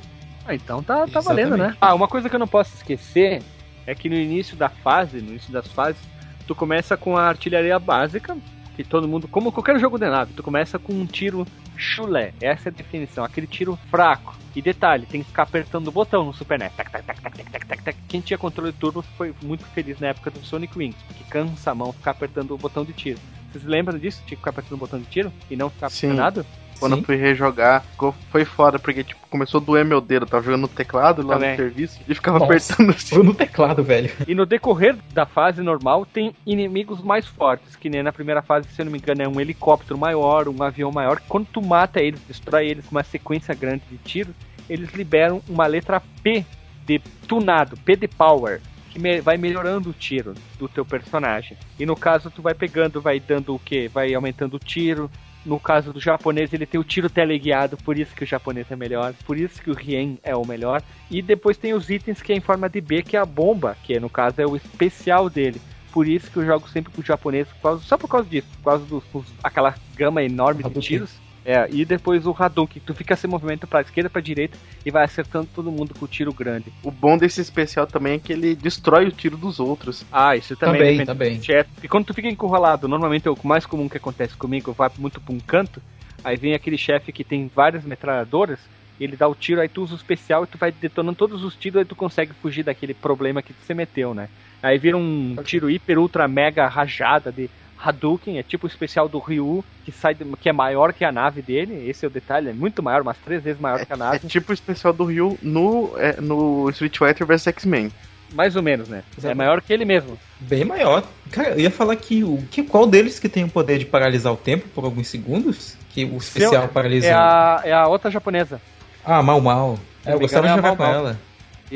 Ah, então tá, tá valendo, né? Ah, uma coisa que eu não posso esquecer é que no início da fase, no início das fases, tu começa com a artilharia básica, que todo mundo, como qualquer jogo de nave, tu começa com um tiro chulé. Essa é a definição, aquele tiro fraco. E detalhe, tem que ficar apertando o botão no Super NES. Tac, tac, tac, tac, tac, tac, tac. Quem tinha controle turbo foi muito feliz na época do Sonic Wings, porque cansa a mão ficar apertando o botão de tiro. Vocês lembram disso? Tinha que ficar apertando o botão de tiro e não ficar apertando? Quando Sim. eu fui rejogar, ficou- foi foda, porque tipo, começou a doer meu dedo. Eu tava jogando no teclado lá Também. no serviço e ficava Nossa. apertando assim. Foi no teclado, velho. E no decorrer da fase normal tem inimigos mais fortes, que nem na primeira fase, se eu não me engano, é um helicóptero maior, um avião maior. Quando tu mata eles, destrói eles com uma sequência grande de tiros, eles liberam uma letra P de tunado, P de power, que me- vai melhorando o tiro do teu personagem. E no caso tu vai pegando, vai dando o que? Vai aumentando o tiro. No caso do japonês, ele tem o tiro teleguiado, por isso que o japonês é melhor, por isso que o Rien é o melhor. E depois tem os itens que é em forma de B, que é a bomba, que no caso é o especial dele. Por isso que eu jogo sempre com o japonês, só por causa disso, por causa dos, dos- aquela gama enorme de tiros. É, e depois o Hadouken, tu fica se movimento pra esquerda, pra direita e vai acertando todo mundo com o tiro grande. O bom desse especial também é que ele destrói o tiro dos outros. Ah, isso também, Também, também. do chefe. E quando tu fica encurralado, normalmente é o mais comum que acontece comigo, vai muito pra um canto, aí vem aquele chefe que tem várias metralhadoras, ele dá o tiro, aí tu usa o especial e tu vai detonando todos os tiros, aí tu consegue fugir daquele problema que você meteu, né? Aí vira um tiro hiper, ultra, mega rajada de Hadouken, é tipo o especial do Ryu, que sai de- que é maior que a nave dele, esse é o detalhe, é muito maior, umas três vezes maior que a É nave, tipo o especial do Ryu no, é, no Street Fighter vs X-Men. mais ou menos, né? É maior que ele mesmo. Bem maior. Cara, eu ia falar que, o, que qual deles que tem o poder de paralisar o tempo por alguns segundos? Que o especial paralisa. É a, é a outra japonesa. Ah, mal, mal. É, eu gostava de é jogar com Mal. ela.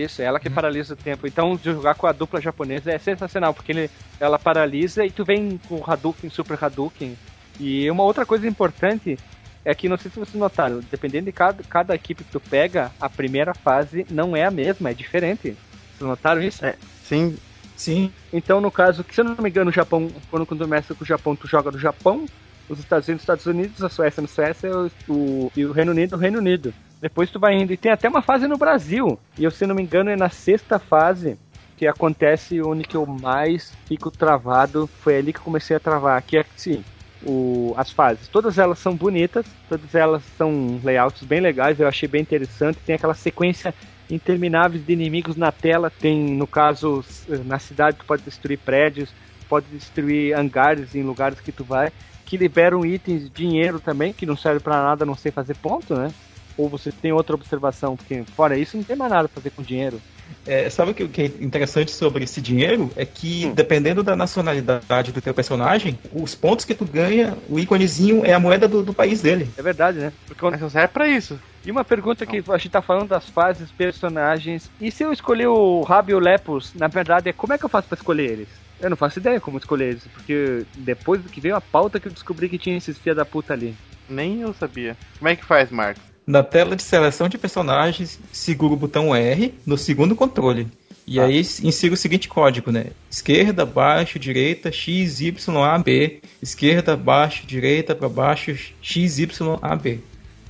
Isso, é ela Uhum. que paralisa o tempo. Então, jogar com a dupla japonesa é sensacional, porque ele, ela paralisa e tu vem com o Hadouken, Super Hadouken. E uma outra coisa importante é que, não sei se vocês notaram, dependendo de cada, cada equipe que tu pega, a primeira fase não é a mesma, é diferente. Vocês notaram isso? É, sim, Sim. Então, no caso, que se eu não me engano, no Japão, quando tu começa com o Japão, tu joga no Japão, os Estados Unidos, Estados Unidos, a Suécia no Suécia o, o- e o Reino Unido, o Reino Unido. Depois tu vai indo. E tem até uma fase no Brasil. E eu, se não me engano, é na sexta fase que acontece onde que eu mais fico travado. Foi ali que eu comecei a travar. Que é assim, o, as fases. Todas elas são bonitas, todas elas são layouts bem legais, eu achei bem interessante. Tem aquela sequência intermináveis de inimigos na tela. Tem, no caso, na cidade tu pode destruir prédios, pode destruir hangares em lugares que tu vai, que liberam itens, dinheiro também, que não serve pra nada não sei fazer ponto, né? Ou você tem outra observação, porque fora isso não tem mais nada pra fazer com dinheiro. É, sabe o que, o que é interessante sobre esse dinheiro? É que, Hum. dependendo da nacionalidade do teu personagem, os pontos que tu ganha, o íconezinho é a moeda do, do país dele. É verdade, né? Porque só serve pra isso. E uma pergunta que a gente tá falando das fases, personagens. E se eu escolher o Rabio Lepus, na verdade, é como é que eu faço pra escolher eles? Eu não faço ideia como escolher eles, porque depois do que veio a pauta que eu descobri que tinha esses filha da puta ali. Nem eu sabia. Como é que faz, Marcos? Na tela de seleção de personagens, segura o botão R no segundo controle. E Tá. aí insira o seguinte código, né? Esquerda, baixo, direita, X, Y, A, B. Esquerda, baixo, direita, para baixo, X, Y, A, B. É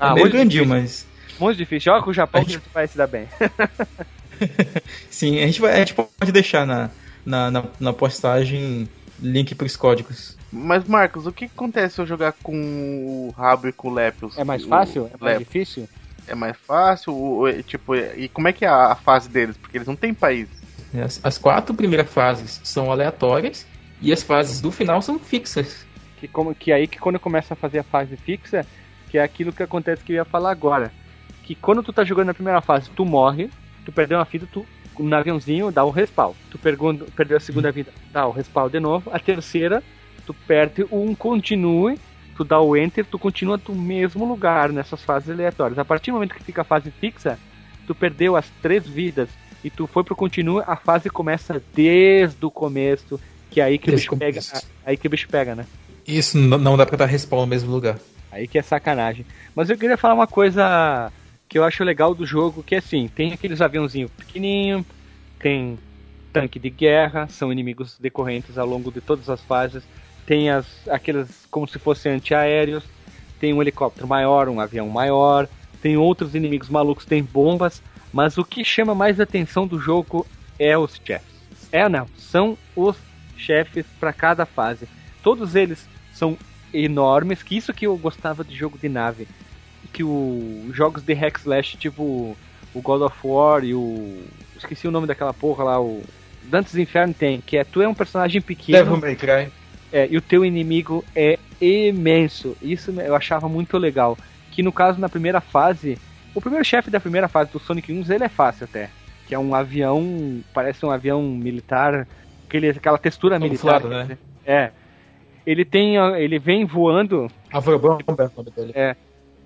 Ah, meio muito grandinho, difícil. mas. Muito difícil. Olha com o Japão que gente vai se dar bem. Sim, a gente, vai, a gente pode deixar na, na, na, na postagem link para os códigos. Mas, Marcos, o que acontece se eu jogar com o Rabo e com o Lepus? É mais O fácil? É mais Lepus. difícil? É mais fácil? O- o- tipo, e como é que é a, fase deles? Porque eles não têm país. As, as quatro primeiras fases são aleatórias e as fases do final são fixas. Que, como, que aí que quando começa a fazer a fase fixa, que é aquilo que acontece que eu ia falar agora. Que quando tu tá jogando na primeira fase, tu morre, tu perdeu uma vida, tu no aviãozinho dá o respawn. Tu perdeu a segunda vida, dá o respawn de novo. A terceira, tu perde um continue, tu dá o enter, tu continua no mesmo lugar nessas fases aleatórias. A partir do momento que fica a fase fixa, tu perdeu as três vidas e tu foi pro continue, a fase começa desde o começo, que é aí que o Desde bicho o pega, começo. aí que o bicho pega, né? Isso não dá pra dar respawn no mesmo lugar. Aí que é sacanagem. Mas eu queria falar uma coisa que eu acho legal do jogo, que é assim, tem aqueles aviãozinhos pequenininho, tem tanque de guerra, são inimigos decorrentes ao longo de todas as fases, tem as aqueles como se fossem antiaéreos, tem um helicóptero maior, um avião maior, tem outros inimigos malucos, tem bombas, mas o que chama mais atenção do jogo é os chefes. É, não, são os chefes para cada fase. Todos eles são enormes, que isso que eu gostava de jogo de nave, que os jogos de hack slash, tipo o God of War e o esqueci o nome daquela porra lá, o Dantes Inferno tem, que é tu é um personagem pequeno. Devil May Cry. É, e o teu inimigo é imenso. Isso eu achava muito legal. Que no caso, na primeira fase, o primeiro chefe da primeira fase do Sonic 1, ele é fácil até. Que é um avião, parece um avião militar, aquele, aquela textura militar. né? É. Ele tem, ele vem voando. Avrobomba é o nome dele. É.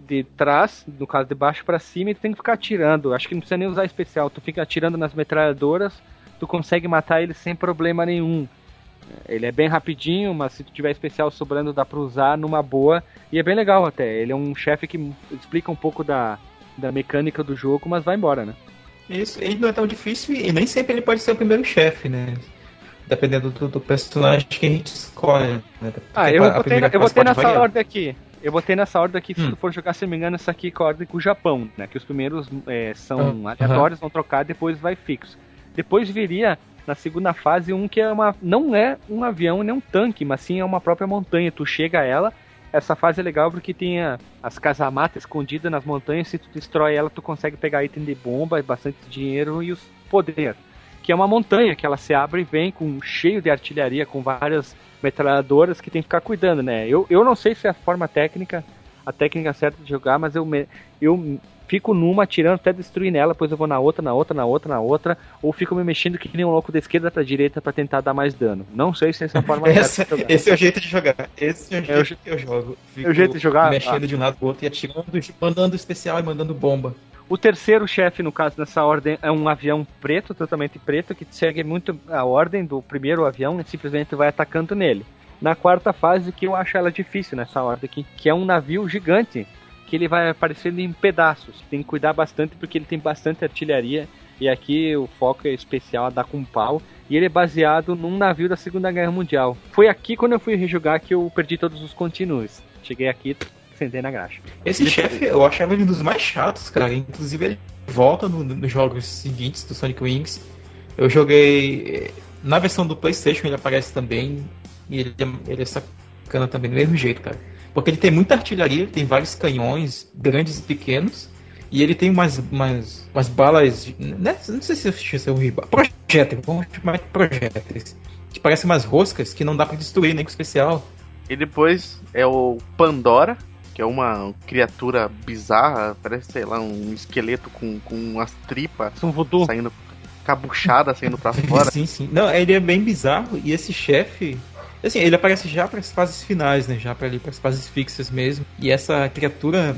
De trás, no caso de baixo para cima, e tu tem que ficar atirando. Acho que não precisa nem usar especial. Tu fica atirando nas metralhadoras, tu consegue matar ele sem problema nenhum. Ele é bem rapidinho, mas se tiver especial sobrando, dá pra usar numa boa. E é bem legal até. Ele é um chefe que explica um pouco da, da mecânica do jogo, mas vai embora, né? Isso, ele não é tão difícil e nem sempre ele pode ser o primeiro chefe, né? Dependendo do, do, personagem que a gente escolhe. Né? Ah, eu botei, eu botei nessa variar. ordem aqui. Eu botei nessa ordem aqui, hum. se tu for jogar, se não me engano, essa aqui com a ordem com o Japão, né? Que os primeiros é, são aleatórios, vão trocar, depois vai fixo. Depois viria na segunda fase um que é uma não é um avião nem um tanque, mas sim é uma própria montanha. Tu chega a ela, essa fase é legal porque tem a, as casamatas escondidas nas montanhas, se tu destrói ela, tu consegue pegar item de bomba, bastante dinheiro e os poder. Que é uma montanha que ela se abre e vem com cheio de artilharia, com várias metralhadoras que tem que ficar cuidando, né? Eu, eu não sei se é a forma técnica, a técnica certa de jogar, mas eu, me, eu fico numa, atirando até destruir nela, depois eu vou na outra, na outra, na outra, na outra, ou fico me mexendo que nem um louco da esquerda pra direita para tentar dar mais dano. Não sei se essa é a forma essa, Esse é o jeito de jogar. Esse é o jeito é o, que eu jogo. Fico é o jeito de jogar? Mexendo ah. de um lado pro outro e atirando, mandando especial e mandando bomba. O terceiro chefe, no caso, nessa ordem, é um avião preto, totalmente preto, que segue muito a ordem do primeiro avião e simplesmente vai atacando nele. Na quarta fase, que eu acho ela difícil nessa ordem aqui, que é um navio gigante que ele vai aparecendo em pedaços. Tem que cuidar bastante porque ele tem bastante artilharia. E aqui o foco é especial a dar com pau. E ele é baseado num navio da Segunda Guerra Mundial. Foi aqui quando eu fui rejogar que eu perdi todos os continuos. Cheguei aqui, sentei na graxa. Esse chefe, eu achava ele um dos mais chatos, cara. Inclusive ele volta no, nos jogos seguintes do Sonic Wings. Eu joguei. Na versão do PlayStation ele aparece também. E ele, ele é sacana também, do mesmo jeito, cara. Porque ele tem muita artilharia, tem vários canhões, grandes e pequenos. E ele tem umas, umas, umas balas. Né? Não sei se eu ouvi. Projéteis, vamos chamar de projéteis. Que parecem umas roscas que não dá para destruir nem com especial. E depois é o Pandora, que é uma criatura bizarra, parece, sei lá, um esqueleto com, com umas tripas um saindo cabuchada saindo pra fora. sim, sim. Não, ele é bem bizarro e esse chefe, Assim, ele aparece já para as fases finais, né? Já para ali para as fases fixas mesmo. E essa criatura,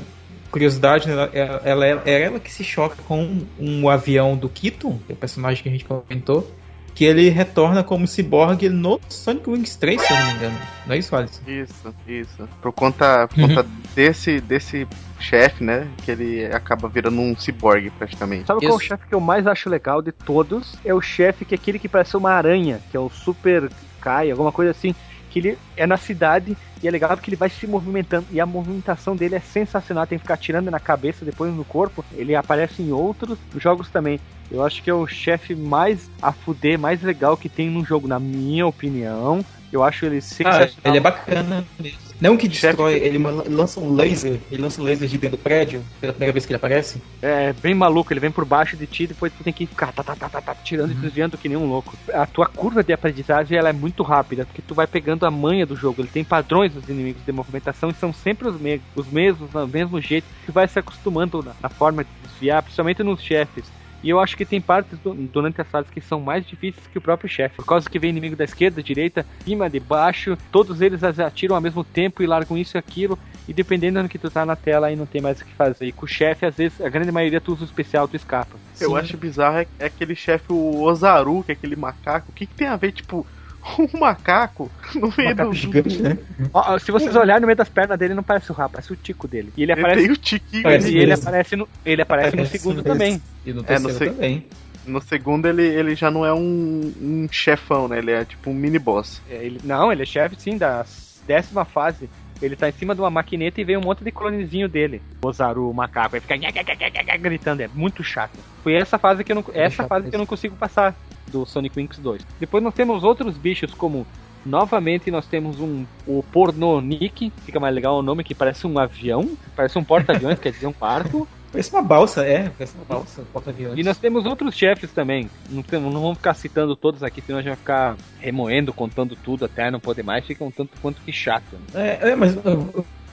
curiosidade, ela, ela, ela, é ela que se choca com um avião do Keaton, que é o personagem que a gente comentou, que ele retorna como cyborg no Sonic Wings 3, se eu não me engano. Não é isso, Alisson? Isso, isso. Por conta, por conta uhum. desse, desse chefe, né? Que ele acaba virando um cyborg praticamente. Sabe isso. qual é o chefe que eu mais acho legal de todos? É o chefe que é aquele que parece uma aranha, que é o Super Kai, alguma coisa assim que ele é na cidade e é legal porque ele vai se movimentando e a movimentação dele é sensacional, tem que ficar tirando na cabeça, depois no corpo. Ele aparece em outros jogos também. Eu acho que é o chefe mais a fuder, mais legal que tem no jogo, na minha opinião. Eu acho ele sensacional. Ah, ele é bacana mesmo. Não que destrói, ele lança um laser, ele lança um laser de dentro do prédio, pela primeira vez que ele aparece. É, bem maluco, ele vem por baixo de ti e depois tu tem que ficar tá, tá, tá, tá, tá, tirando uhum. e desviando que nem um louco. A tua curva de aprendizagem ela é muito rápida, porque tu vai pegando a manha do jogo. Ele tem padrões dos inimigos de movimentação e são sempre os, me os mesmos, do mesmo jeito. Tu vai se acostumando na, na forma de desviar, principalmente nos chefes. E eu acho que tem partes do, durante as fases que são mais difíceis que o próprio chefe. Por causa que vem inimigo da esquerda, direita, cima, de baixo, todos eles atiram ao mesmo tempo e largam isso e aquilo. E dependendo do que tu tá na tela aí não tem mais o que fazer. E com o chefe, às vezes, a grande maioria tu usa o especial, tu escapa. Eu Sim. acho bizarro é, é aquele chefe, o Ozaru, que é aquele macaco. O que, que tem a ver, tipo, um macaco no meio Macaco do. gigante, né? Ó, se vocês olharem no meio das pernas dele, não parece o rabo, parece o tico dele. E ele Ele aparece, tem o tiquinho Parece e ele aparece no, ele aparece no Parece segundo mesmo. também. E no É, no terceiro também. No segundo, ele, ele já não é um, um chefão, né? Ele é tipo um mini boss. É, Ele, não, ele é chefe sim da décima fase. Ele tá em cima de uma maquineta e vem um monte de clonezinho dele. O Zaru, o macaco, ele fica gritando, é muito chato. Foi essa fase que eu não, essa chato fase que eu não consigo passar do Sonic Wings 2. Depois nós temos outros bichos como novamente nós temos um o porno Nick, fica mais legal o nome que parece um avião, parece um porta-aviões, quer dizer um barco. Parece uma balsa, é. Parece uma balsa, porta-aviões. E nós temos outros chefes também. Não, não vamos ficar citando todos aqui, senão a gente vai ficar remoendo, contando tudo até não poder mais. Fica um tanto quanto que chato. né? É, é, mas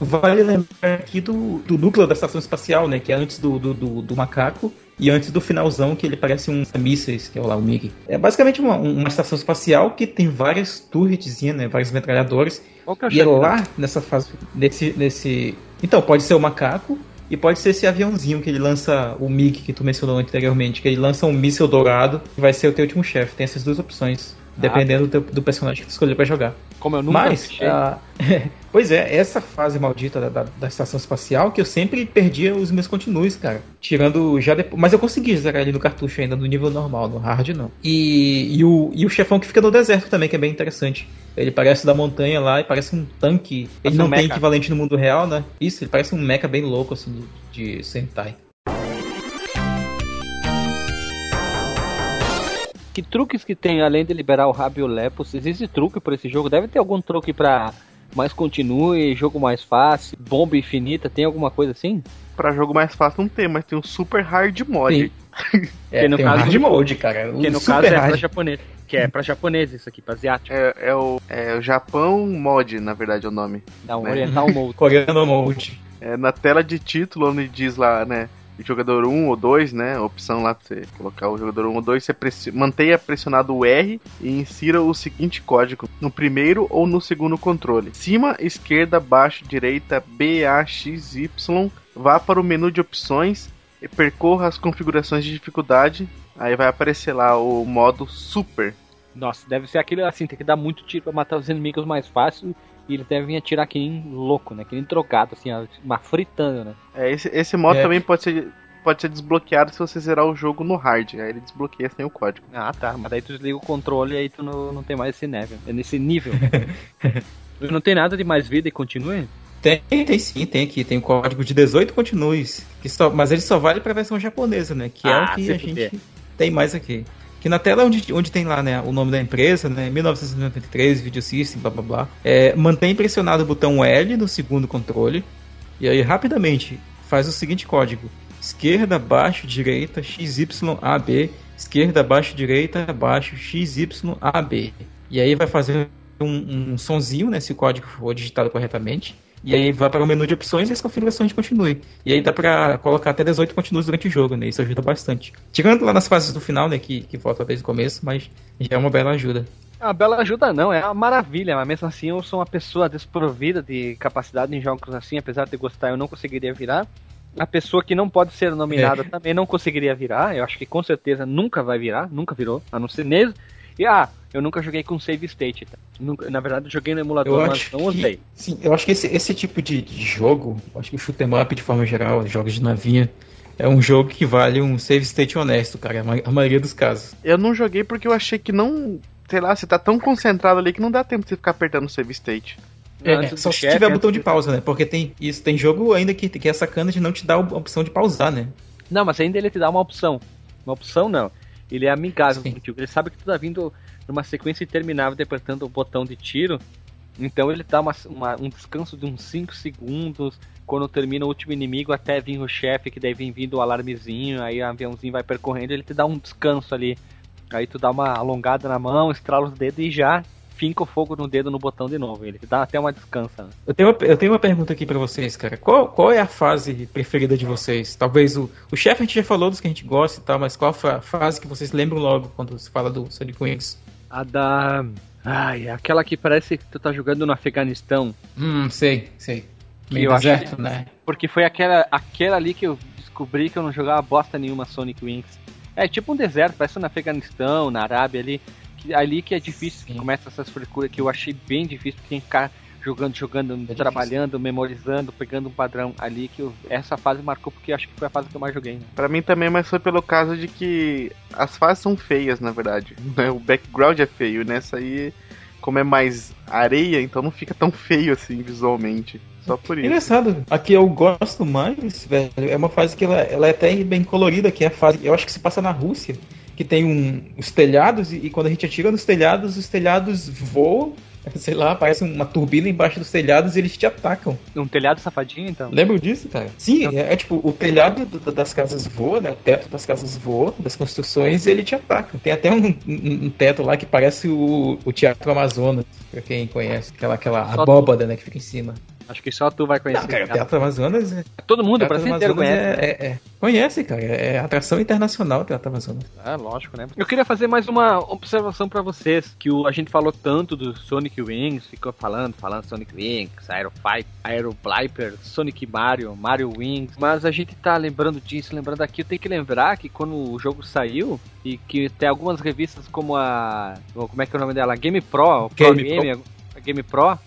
vale lembrar aqui do, do núcleo da estação espacial, né? Que é antes do, do, do, do macaco e antes do finalzão, que ele parece um mísseis, que é o lá, o MiG. É basicamente uma, uma estação espacial que tem várias turretzinhas, né? Vários metralhadores. É E é lá nessa fase, nesse, nesse. Então, pode ser o macaco e pode ser esse aviãozinho que ele lança, o MiG que tu mencionou anteriormente, que ele lança um míssil dourado, que vai ser o teu último chefe. Tem essas duas opções, dependendo do, do personagem que tu escolher pra jogar. Como eu nunca Mas, ah, pois é, essa fase maldita da, da- da estação espacial que eu sempre perdia os meus continues, cara. Tirando já depois. Mas eu consegui zerar ele no cartucho ainda, no nível normal, no hard não. E, e, o, e o chefão que fica no deserto também, que é bem interessante. Ele parece da montanha lá e parece um tanque. Ele não um tem mecha. equivalente no mundo real, né? Isso, ele parece um mecha bem louco, assim, de, de Sentai. Que truques que tem além de liberar o Rabo e o Lepus? Existe truque por esse jogo? Deve ter algum truque pra mais continue, jogo mais fácil, bomba infinita, tem alguma coisa assim? Pra jogo mais fácil não tem, mas tem um super hard mod. Sim. É, Que no tem caso- um hard mode, cara. Que um no super caso é pra hard. japonês. Que é pra japonês isso aqui, pra asiático. É, é o, é o Japão Mod, na verdade, é o nome. Um né? oriental mode. Coreano mode. É, na tela de título, onde diz lá, né? Jogador 1 ou 2, né? Opção lá pra você colocar o jogador 1 ou 2, você pressi- mantenha pressionado o R e insira o seguinte código: no primeiro ou no segundo controle. Cima, esquerda, baixo, direita, B, A, X, Y. Vá para o menu de opções e percorra as configurações de dificuldade. Aí vai aparecer lá o modo Super. Nossa, deve ser aquele assim, tem que dar muito tiro pra matar os inimigos mais fácil. E eles devem atirar que nem louco, né? Que nem drogado, assim, uma fritando, né? É, esse, esse modo É. também pode ser, pode ser desbloqueado se você zerar o jogo no hard. Aí ele desbloqueia sem o código. Ah, tá. Mas daí tu desliga o controle e aí tu não, não tem mais esse nível. É nesse nível. não tem nada de mais vida e continue? Tem, tem sim, tem aqui. Tem o código de 18 continues. Que só, mas ele só vale pra versão japonesa, né? Que é Ah, o que a gente tem mais aqui. Que na tela onde, onde tem lá, né, o nome da empresa, né, 1993, Video System, blá blá blá, é, mantém pressionado o botão L no segundo controle, e aí rapidamente faz o seguinte código: esquerda, baixo, direita, XYAB, esquerda, baixo, direita, baixo, XYAB. E aí vai fazer um, um sonzinho, né, se o código for digitado corretamente. E aí vai para o menu de opções e as configurações de continue. E aí dá pra colocar até 18 continues durante o jogo, né? Isso ajuda bastante. Tirando lá nas fases do final, né? Que, que volta desde o começo, mas já é uma bela ajuda. A bela ajuda não, é uma maravilha, mas mesmo assim eu sou uma pessoa desprovida de capacidade em jogos assim, apesar de gostar, eu não conseguiria virar. A pessoa que não pode ser nominada também não conseguiria virar, eu acho que com certeza nunca vai virar, nunca virou, a não ser mesmo. E ah, eu nunca joguei com save state, tá? Nunca, na verdade eu joguei no emulador, Eu mas não usei. que, sim, eu acho que esse, esse tipo de, de jogo, acho que o shoot 'em up de forma geral, jogos de navinha, é um jogo que vale um save state honesto, cara, a ma- a maioria dos casos. Eu não joguei porque eu achei que não. Sei lá, você tá tão concentrado ali que não dá tempo de você ficar apertando o save state. É, do só se chefe, tiver botão de pausa, né? Porque tem isso, tem jogo ainda que, que é sacana de não te dar a opção de pausar, né? Não, mas ainda ele te dá uma opção. Uma opção não. Ele é amigável Sim. contigo. Ele sabe que tu tá vindo numa sequência interminável de apertando o botão de tiro. Então ele dá uma, uma- um descanso de uns 5 segundos quando termina o último inimigo até vir o chefe, que daí vem vindo o alarmezinho, aí o aviãozinho vai percorrendo, ele te dá um descanso ali. Aí tu dá uma alongada na mão, estrala os dedos e já finca o fogo no dedo no botão de novo. Ele dá até uma descansa. né? Eu tenho uma, eu tenho uma pergunta aqui pra vocês, cara. Qual, qual é a fase preferida de vocês? Talvez o, o chefe a gente já falou dos que a gente gosta e tal, mas qual a fase que vocês lembram logo quando se fala do Sonic Wings? A da. Ai, aquela que parece que tu tá jogando no Afeganistão. Hum, sei, sei. Meio deserto, né? Porque foi aquela, aquela ali que eu descobri que eu não jogava bosta nenhuma Sonic Wings. É tipo um deserto, parece no Afeganistão, na Arábia ali, que, ali que é difícil, que começa essas frescuras que eu achei bem difícil, porque tem que ficar jogando, jogando, difícil. trabalhando, memorizando, pegando um padrão ali que eu- essa fase marcou porque acho que foi a fase que eu mais joguei. Né? Pra mim também, mas foi pelo caso de que as fases são feias, na verdade. né? O background é feio, nessa aí, como é mais areia, então não fica tão feio assim visualmente. Só por isso. Engraçado, a que eu gosto mais, velho, é uma fase que ela, ela é até bem colorida, que é a fase, eu acho que se passa na Rússia, que tem um, os telhados, e, e quando a gente atira nos telhados, os telhados voam, sei lá, parece uma turbina embaixo dos telhados e eles te atacam. Um telhado safadinho, então. Lembra disso, cara? Sim, é, é tipo, o telhado do- das casas voa, né? O teto das casas voa, das construções, e ele te ataca. Tem até um, um- um teto lá que parece o, o Teatro Amazonas, pra quem conhece, aquela, aquela abóbada, né, que fica em cima. Acho que só tu vai Não, conhecer. cara, o cara. Teatro Amazonas é, Todo mundo, o Teatro Brasil inteiro Amazonas conhece. é, é- é- conhece, cara. É atração internacional o Teatro Amazonas. É, lógico, né? Eu queria fazer mais uma observação pra vocês, que o, a gente falou tanto do Sonic Wings, ficou falando, falando Sonic Wings, Aero Fight, Aero Bliper, Sonic Mario, Mario Wings, mas a gente tá lembrando disso, lembrando aqui, eu tenho que lembrar que quando o jogo saiu, e que tem algumas revistas como a, como é que é o nome dela? Game Pro, Pro Game Game, a Game Pro,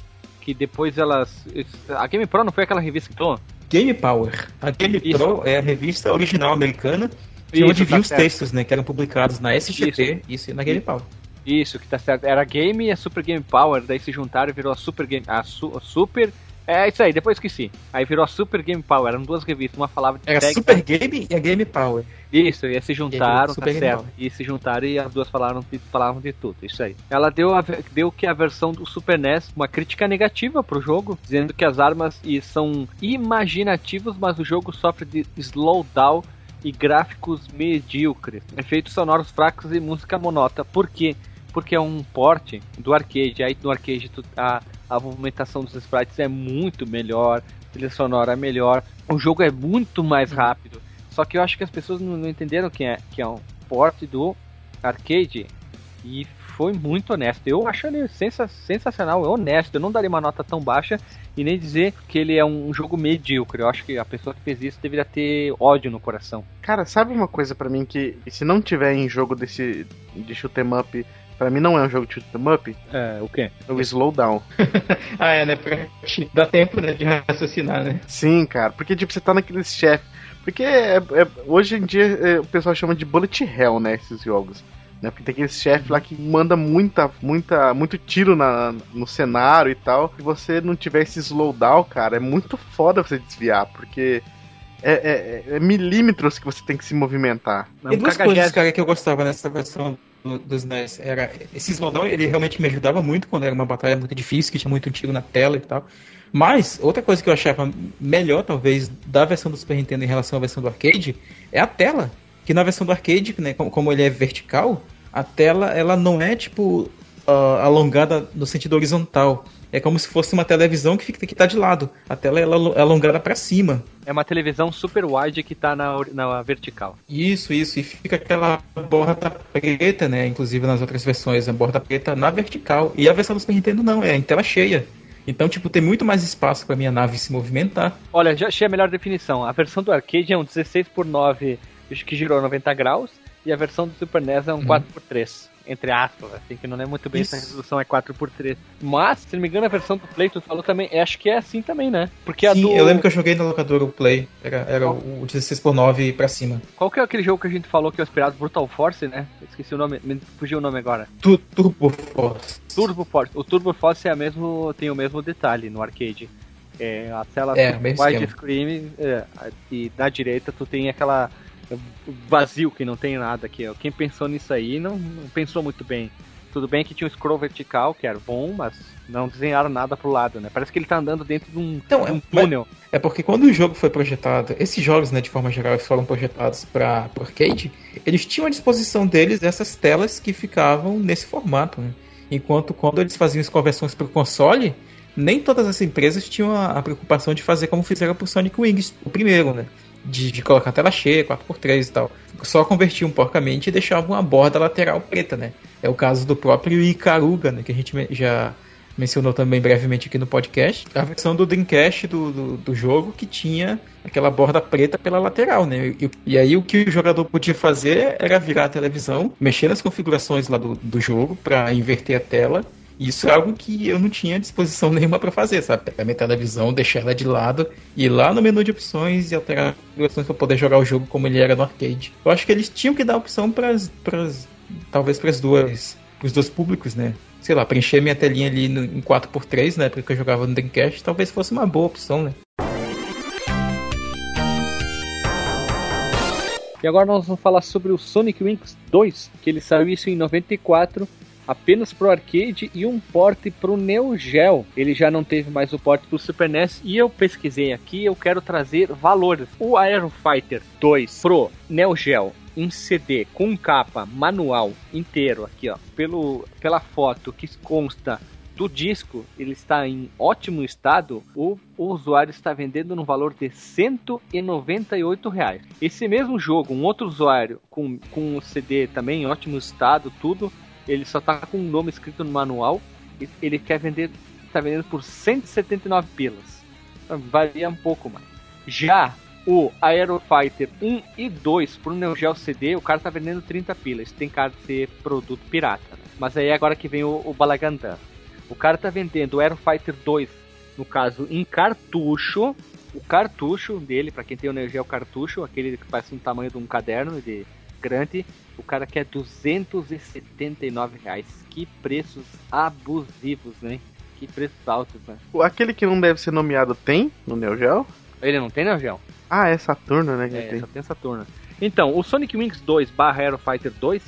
que depois elas, a Game Pro não foi aquela revista que? Game Power. A Game Isso. Pro é a revista original americana, de onde Isso, tá vinham os certo. textos, né? Que eram publicados na SGT, isso, e na Game Power. Isso, que tá certo. Era a Game e a Super Game Power, daí se juntaram e virou a Super Game. A, su, a Super. É isso aí, depois esqueci. Aí virou a Super Game Power, eram duas revistas, uma falava de Era tag- Super Game e a Game Power. Isso, e se juntaram, Super tá certo. E se juntaram e as duas falaram de, falavam de tudo, isso aí. Ela deu, a, deu que a versão do Super NES uma crítica negativa pro jogo, dizendo que as armas e são imaginativos, mas o jogo sofre de slowdown e gráficos medíocres, efeitos sonoros fracos e música monótona. Por quê? Porque é um porte do arcade. Aí no arcade tu- a, a movimentação dos sprites é muito melhor, a trilha sonora é melhor, o jogo é muito mais rápido. Só que eu acho que as pessoas não, não entenderam que é, que é um porte do arcade e foi muito honesto. Eu acho ele sensa- sensacional, é honesto. Eu não daria uma nota tão baixa e nem dizer que ele é um jogo medíocre. Eu acho que a pessoa que fez isso deveria ter ódio no coração. Cara, sabe uma coisa pra mim que se não tiver em jogo desse de shoot 'em up, pra mim não é um jogo de shoot 'em up, É, o quê? é o slowdown. Ah, é, né? Pra dá tempo né, de raciocinar, né? Sim, cara, porque tipo você tá naqueles chefes, porque é- é- hoje em dia é, o pessoal chama de bullet hell, né, esses jogos. Né, porque tem aqueles chefes lá que manda muita, muita, muito tiro na, no cenário e tal. Se você não tiver esse slowdown, cara, é muito foda você desviar, porque é, é- é milímetros que você tem que se movimentar. É Tem um duas coisas, cara, que eu gostava nessa versão do- dos NES. Era, esse slowdown, ele realmente me ajudava muito quando era uma batalha muito difícil, que tinha muito tiro na tela e tal. Mas, outra coisa que eu achava melhor, talvez, da versão do Super Nintendo em relação à versão do arcade, é a tela. Que na versão do arcade, né, como, como ele é vertical, a tela, ela não é, tipo, ah, alongada no sentido horizontal. É como se fosse uma televisão que, fica, que tá de lado. A tela ela é alongada para cima. É uma televisão super wide que tá na, na vertical. Isso, isso. E fica aquela borda preta, né? Inclusive nas outras versões, a borda preta na vertical. E a versão do Super Nintendo não, é em tela cheia. Então, tipo, tem muito mais espaço pra minha nave se movimentar. Olha, já achei a melhor definição. A versão do arcade é um 16 por 9 que girou 90 graus e a versão do Super NES é um Uhum. 4 por 3 entre aspas, assim, que não é muito bem Isso. essa resolução, é 4 por 3 Mas, se não me engano, a versão do Play, tu falou também, eu acho que é assim também, né? Porque a Sim, do... eu lembro que eu joguei na locadora o Play. Era, era o 16 por 9 pra cima. Qual que é aquele jogo que a gente falou que é inspirado Brutal Force, né? Esqueci o nome, me fugiu o nome agora. Tu, Turbo Force. Turbo Force. O Turbo Force é a mesmo, tem o mesmo detalhe no arcade. É, a tela É, widescreen é, e da direita tu tem aquela vazio que não tem nada aqui. ó. Quem pensou nisso aí não, não pensou muito bem. Tudo bem que tinha um scroll vertical, que era bom, mas não desenharam nada pro lado, né? Parece que ele tá andando dentro de um, Então, de um é- túnel. É porque quando o jogo foi projetado, esses jogos, né, de forma geral, foram projetados para arcade, eles tinham à disposição deles essas telas que ficavam nesse formato. Né? Enquanto quando eles faziam as conversões para o console, nem todas as empresas tinham a, a preocupação de fazer como fizeram pro Sonic Wings, o primeiro, né? De, de colocar tela cheia, 4x3 e tal. Só convertiam porcamente e deixavam a borda lateral preta, né? É o caso do próprio Icaruga, né? Que a gente já mencionou também brevemente aqui no podcast, a versão do Dreamcast do, do, do jogo que tinha aquela borda preta pela lateral, né? E, e, aí o que o jogador podia fazer era virar a televisão, mexer nas configurações lá do, do jogo para inverter a tela isso é algo que eu não tinha disposição nenhuma para fazer, sabe? Pegar minha televisão, deixar ela de lado, ir lá no menu de opções e alterar as configurações para poder jogar o jogo como ele era no arcade. Eu acho que eles tinham que dar opção para talvez para as duas, os dois públicos, né? Sei lá, preencher minha telinha ali no, em 4x3, né? Porque eu jogava no Dreamcast, talvez fosse uma boa opção, né? E agora nós vamos falar sobre o Sonic Wings 2, que ele saiu isso em 94 apenas pro arcade e um porte pro Neo Geo. Ele já não teve mais o porte pro Super NES e eu pesquisei aqui, eu quero trazer valores. O Aero Fighter 2 pro Neo Geo em CD com capa manual inteiro aqui, ó, pelo pela foto que consta do disco, ele está em ótimo estado, o, o, usuário está vendendo no valor de 198 reais. Esse mesmo jogo, um outro usuário com, com o CD também em ótimo estado, tudo, ele só tá com o nome escrito no manual e ele quer vender, tá vendendo por 179 pilas. Então, varia um pouco mais. Já o Aerofighter 1 e 2 pro Neo Geo CD, o cara tá vendendo 30 pilas. Tem cara de ser produto pirata. Né? Mas aí é agora que vem o, o Balagandã. O cara tá vendendo o Aerofighter 2, no caso, em cartucho. O cartucho dele, para quem tem o Neo Geo cartucho, aquele que parece um tamanho de um caderno de grande, o cara quer 279 reais. Que preços abusivos, né? Que preços altos, né? Aquele que não deve ser nomeado tem no Neo Geo? Ele não tem Neo Geo? Ah, é Saturno, né? Que é, tem. só tem Saturno. Então, o Sonic Wings 2 barra Aero Fighter 2,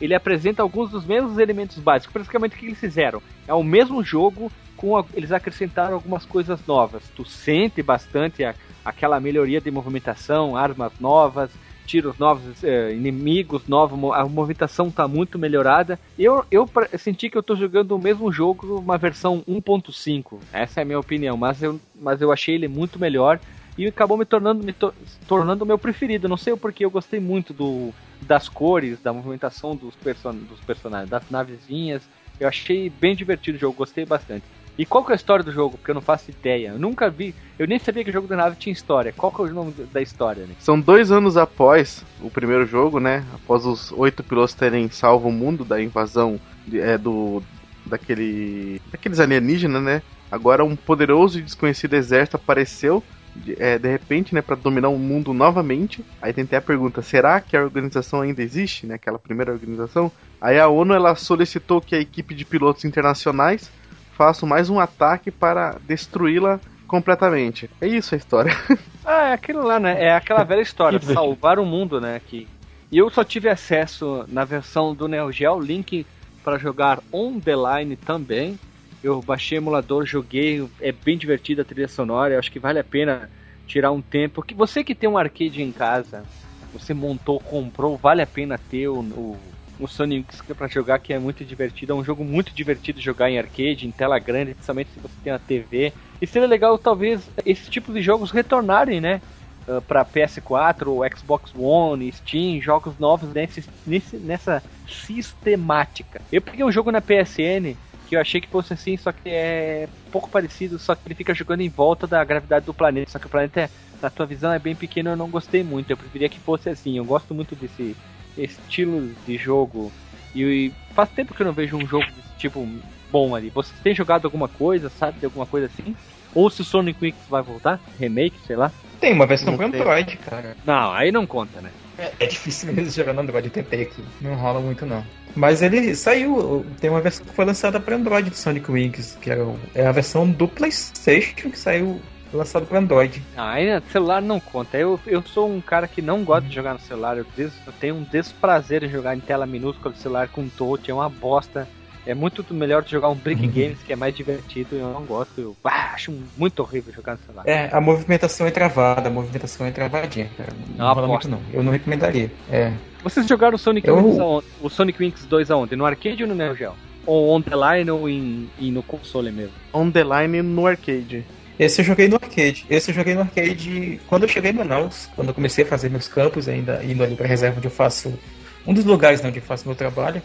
ele apresenta alguns dos mesmos elementos básicos. Praticamente o que eles fizeram? É o mesmo jogo, com a, eles acrescentaram algumas coisas novas. Tu sente bastante a, aquela melhoria de movimentação, armas novas, tiros novos, é, inimigos novos, a movimentação tá muito melhorada. Eu, eu senti que eu tô jogando o mesmo jogo, uma versão 1.5. Essa é a minha opinião, mas eu, mas eu achei ele muito melhor e acabou me tornando me to tornando o meu preferido. Não sei o porquê, eu gostei muito do das cores, da movimentação dos, person dos personagens, das navezinhas. Eu achei bem divertido o jogo, gostei bastante. E qual que é a história do jogo? Porque eu não faço ideia. Eu nunca vi. Eu nem sabia que o jogo da nave tinha história. Qual que é o nome da história, né? São dois anos após o primeiro jogo, né? Após os oito pilotos terem salvo o mundo da invasão é, do. daquele. daqueles alienígenas, né? Agora um poderoso e desconhecido exército apareceu. De, é, de repente, né, para dominar o mundo novamente. Aí tentei a pergunta: será que a organização ainda existe, né? Aquela primeira organização? Aí a ONU ela solicitou que a equipe de pilotos internacionais faço mais um ataque para destruí-la completamente. É isso a história. Ah, é aquilo lá, né? É aquela velha história, salvar o mundo, né? Que... E eu só tive acesso na versão do Neo Geo, link para jogar on the line também. Eu baixei o emulador, joguei, é bem divertida a trilha sonora, acho que vale a pena tirar um tempo. Que você que tem um arcade em casa, você montou, comprou, vale a pena ter o, o o Sonic para jogar que é muito divertido. É um jogo muito divertido jogar em arcade, em tela grande, principalmente se você tem uma TV. E seria legal talvez esses tipos de jogos retornarem, né? Uh, para PS4, Xbox One, Steam, jogos novos nesse, nesse, nessa sistemática. Eu peguei um jogo na PSN que eu achei que fosse assim, só que é pouco parecido, só que ele fica jogando em volta da gravidade do planeta, só que o planeta, é, na tua visão, é bem pequeno, eu não gostei muito, eu preferia que fosse assim, eu gosto muito desse estilo de jogo. E faz tempo que eu não vejo um jogo desse tipo bom ali. Você tem jogado alguma coisa, sabe de alguma coisa assim? Ou se o Sonic Wings vai voltar? Remake, sei lá? Tem uma versão para Android, cara. Não, aí não conta, né? É, é difícil mesmo jogar no Android, eu tentei aqui. Não rola muito não. Mas ele saiu, tem uma versão que foi lançada para Android do Sonic Wings, que é, é a versão do PlayStation que saiu lançado para Android. Ah, ainda celular não conta. Eu, eu sou um cara que não gosta de jogar no celular. Eu, des, eu tenho um desprazer em jogar em tela minúscula do celular com touch. É uma bosta. É muito melhor de jogar um Brick uhum. Games, que é mais divertido. Eu não gosto. Eu ah, acho muito horrível jogar no celular. É, a movimentação é travada. A movimentação é travadinha, cara. Não, não rola muito, não. Eu não recomendaria. É. Vocês jogaram o Sonic, eu... Wings aonde? o Sonic Wings 2 aonde? No arcade ou no Neo Geo? Ou on the line ou em, em no console mesmo? On the line no arcade. Esse eu joguei no arcade. Esse eu joguei no arcade quando eu cheguei em Manaus, quando eu comecei a fazer meus campos, ainda indo ali para reserva onde eu faço. Um dos lugares né, onde eu faço meu trabalho.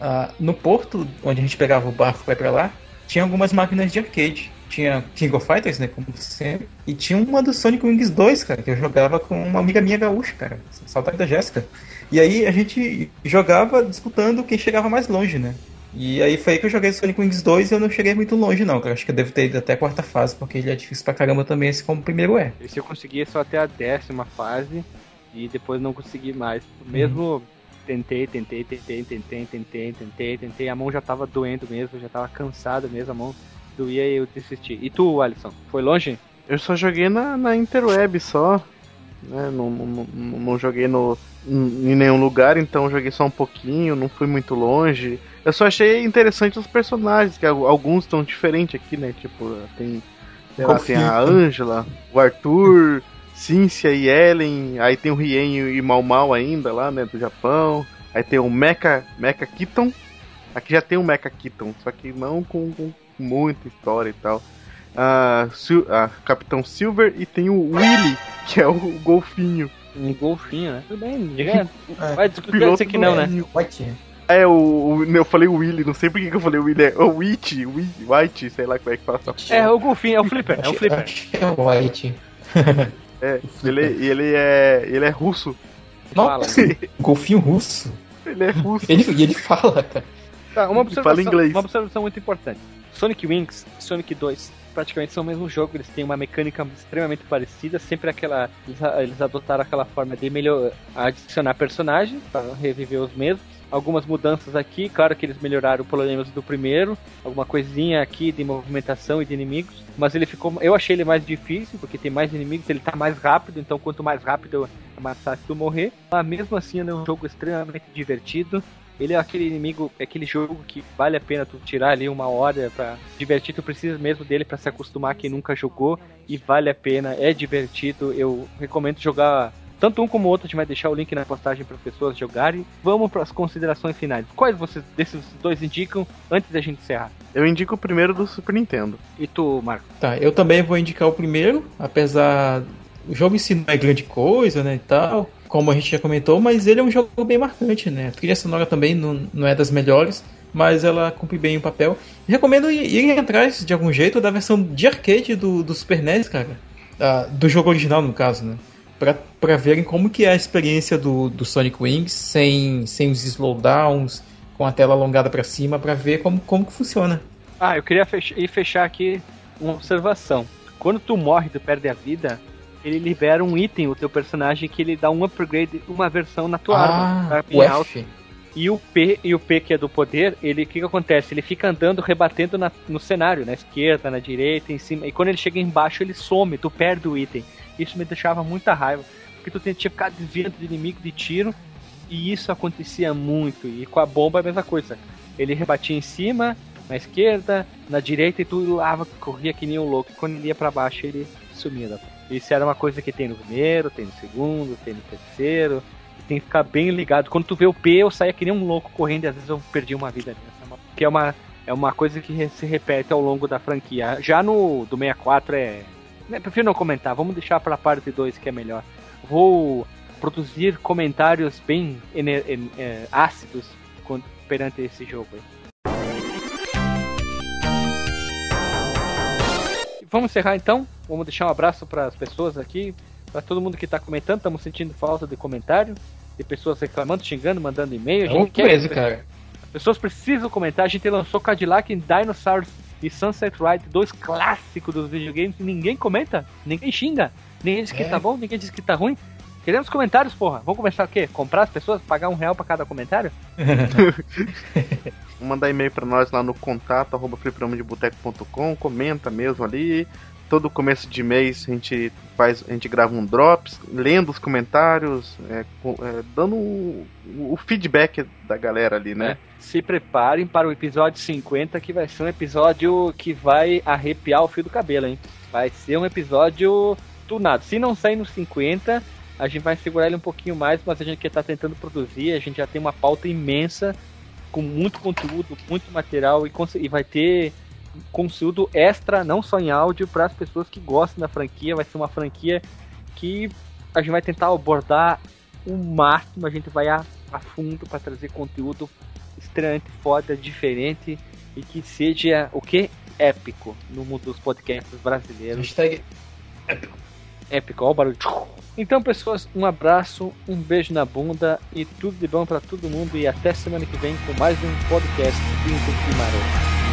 Uh, no porto, onde a gente pegava o barco para ir para lá, tinha algumas máquinas de arcade. Tinha King of Fighters, né? Como sempre. E tinha uma do Sonic Wings 2, cara, que eu jogava com uma amiga minha gaúcha, cara. Saudade da Jéssica. E aí a gente jogava disputando quem chegava mais longe, né? E aí foi aí que eu joguei Sonic Wings 2 e eu não cheguei muito longe, não. Eu acho que eu devo ter ido até a quarta fase, porque ele é difícil pra caramba também, assim como o primeiro é. Esse eu consegui só até a décima fase e depois não consegui mais. Mesmo uhum. tentei, tentei, tentei, tentei, tentei, tentei, tentei, a mão já tava doendo mesmo, já tava cansada mesmo, a mão doía e eu desisti. E tu, Alisson, foi longe? Eu só joguei na, na Interweb só. Né? Não, não, não, não joguei no, em nenhum lugar, então joguei só um pouquinho, não fui muito longe. Eu só achei interessante os personagens, que alguns estão diferentes aqui, né? Tipo, tem, sei lá, tem a Angela, o Arthur, Cynthia e Ellen, aí tem o Rien e Mal Mal ainda lá, né, do Japão. Aí tem o Mecha, Mecha Keaton. Aqui já tem o Mecha Keaton, só que não com, com muita história e tal. A, Capitão Silver e tem o Willy, que é o golfinho. Um golfinho, né? Tudo bem, diga. É. Vai discutir isso aqui não, né? É, o, o, eu falei Willy, não sei por que eu falei Willy, é o Witch, White, sei lá como é que fala. É, o golfinho, é o Flipper, é o Flipper. É o White. É, ele, ele é. ele é russo. Nossa, golfinho russo. Ele é russo. Ele, e ele fala, cara. Tá, uma observação, fala inglês. uma observação muito importante. Sonic Wings e Sonic 2 praticamente são o mesmo jogo, eles têm uma mecânica extremamente parecida, sempre aquela. Eles, eles adotaram aquela forma de melhor adicionar personagens para reviver os mesmos. Algumas mudanças aqui, claro que eles melhoraram problemas do primeiro, alguma coisinha aqui de movimentação e de inimigos, mas ele ficou. Eu achei ele mais difícil, porque tem mais inimigos, ele tá mais rápido, então quanto mais rápido é mais fácil de morrer. Mas mesmo assim é um jogo extremamente divertido. Ele é aquele inimigo, é aquele jogo que vale a pena tu tirar ali uma hora pra divertir, tu precisa mesmo dele para se acostumar quem nunca jogou e vale a pena, é divertido. Eu recomendo jogar tanto um como o outro, a gente vai deixar o link na postagem para as pessoas jogarem. Vamos para as considerações finais. Quais vocês desses dois indicam antes da gente encerrar? Eu indico o primeiro do Super Nintendo. E tu, Marco? Tá, eu também vou indicar o primeiro, apesar o jogo em si não é grande coisa, né, e tal como a gente já comentou, mas ele é um jogo bem marcante, né? A trilha sonora também não, não é das melhores, mas ela cumpre bem o papel. Recomendo irem atrás, de algum jeito, da versão de arcade do, do Super NES, cara. Ah, do jogo original, no caso, né? Pra verem como que é a experiência do, do Sonic Wings sem, sem os slowdowns, com a tela alongada para cima, para ver como, como que funciona. Ah, eu queria fechar, ir fechar aqui uma observação. Quando tu morre, tu perde a vida, ele libera um item, o teu personagem, que ele dá um upgrade, uma versão na tua ah, arma. O F. E o P, e o P que é do poder, ele o que, que acontece? Ele fica andando, rebatendo na, no cenário, na esquerda, na direita, em cima. E quando ele chega embaixo, ele some, tu perde o item. Isso me deixava muita raiva. Porque tu tinha que ficar desviando de inimigo de tiro. E isso acontecia muito. E com a bomba é a mesma coisa. Ele rebatia em cima, na esquerda, na direita, e tu lava, corria que nem um louco. E quando ele ia para baixo, ele sumia isso era uma coisa que tem no primeiro, tem no segundo, tem no terceiro. tem que ficar bem ligado. Quando tu vê o P, eu saía que nem um louco correndo e às vezes eu perdi uma vida nessa. Que é uma, é uma coisa que se repete ao longo da franquia. Já no do 64 é. Né, prefiro não comentar, vamos deixar para a parte 2 que é melhor. Vou produzir comentários bem é, ácidos perante esse jogo aí. vamos encerrar então. Vamos deixar um abraço para as pessoas aqui, para todo mundo que está comentando. Estamos sentindo falta de comentário, de pessoas reclamando, xingando, mandando e-mail. É um peso, cara. As pessoas precisam comentar. A gente lançou Cadillac em Dinosaurs e Sunset Ride, dois clássicos dos videogames, e ninguém comenta, ninguém xinga, ninguém diz que é. tá bom, ninguém diz que tá ruim. Queremos comentários, porra. Vamos começar o quê? Comprar as pessoas? Pagar um real pra cada comentário? mandar e-mail para nós lá no contato arroba comenta mesmo ali. Todo começo de mês a gente faz, a gente grava um drops, lendo os comentários, é, é, dando o, o, feedback da galera ali, né? É, se preparem para o episódio 50, que vai ser um episódio que vai arrepiar o fio do cabelo, hein? Vai ser um episódio tunado. Se não sair no 50, a gente vai segurar ele um pouquinho mais, mas a gente que está tentando produzir, a gente já tem uma pauta imensa com muito conteúdo, muito material e, e vai ter conteúdo extra, não só em áudio, para as pessoas que gostam da franquia. Vai ser uma franquia que a gente vai tentar abordar o máximo, a gente vai a, a fundo para trazer conteúdo extremamente foda, diferente e que seja o que? Épico no mundo dos podcasts brasileiros. Hashtag épico. Épico, ó o barulho. Então, pessoas, um abraço, um beijo na bunda e tudo de bom para todo mundo. E até semana que vem com mais um podcast Pinto e Maroto.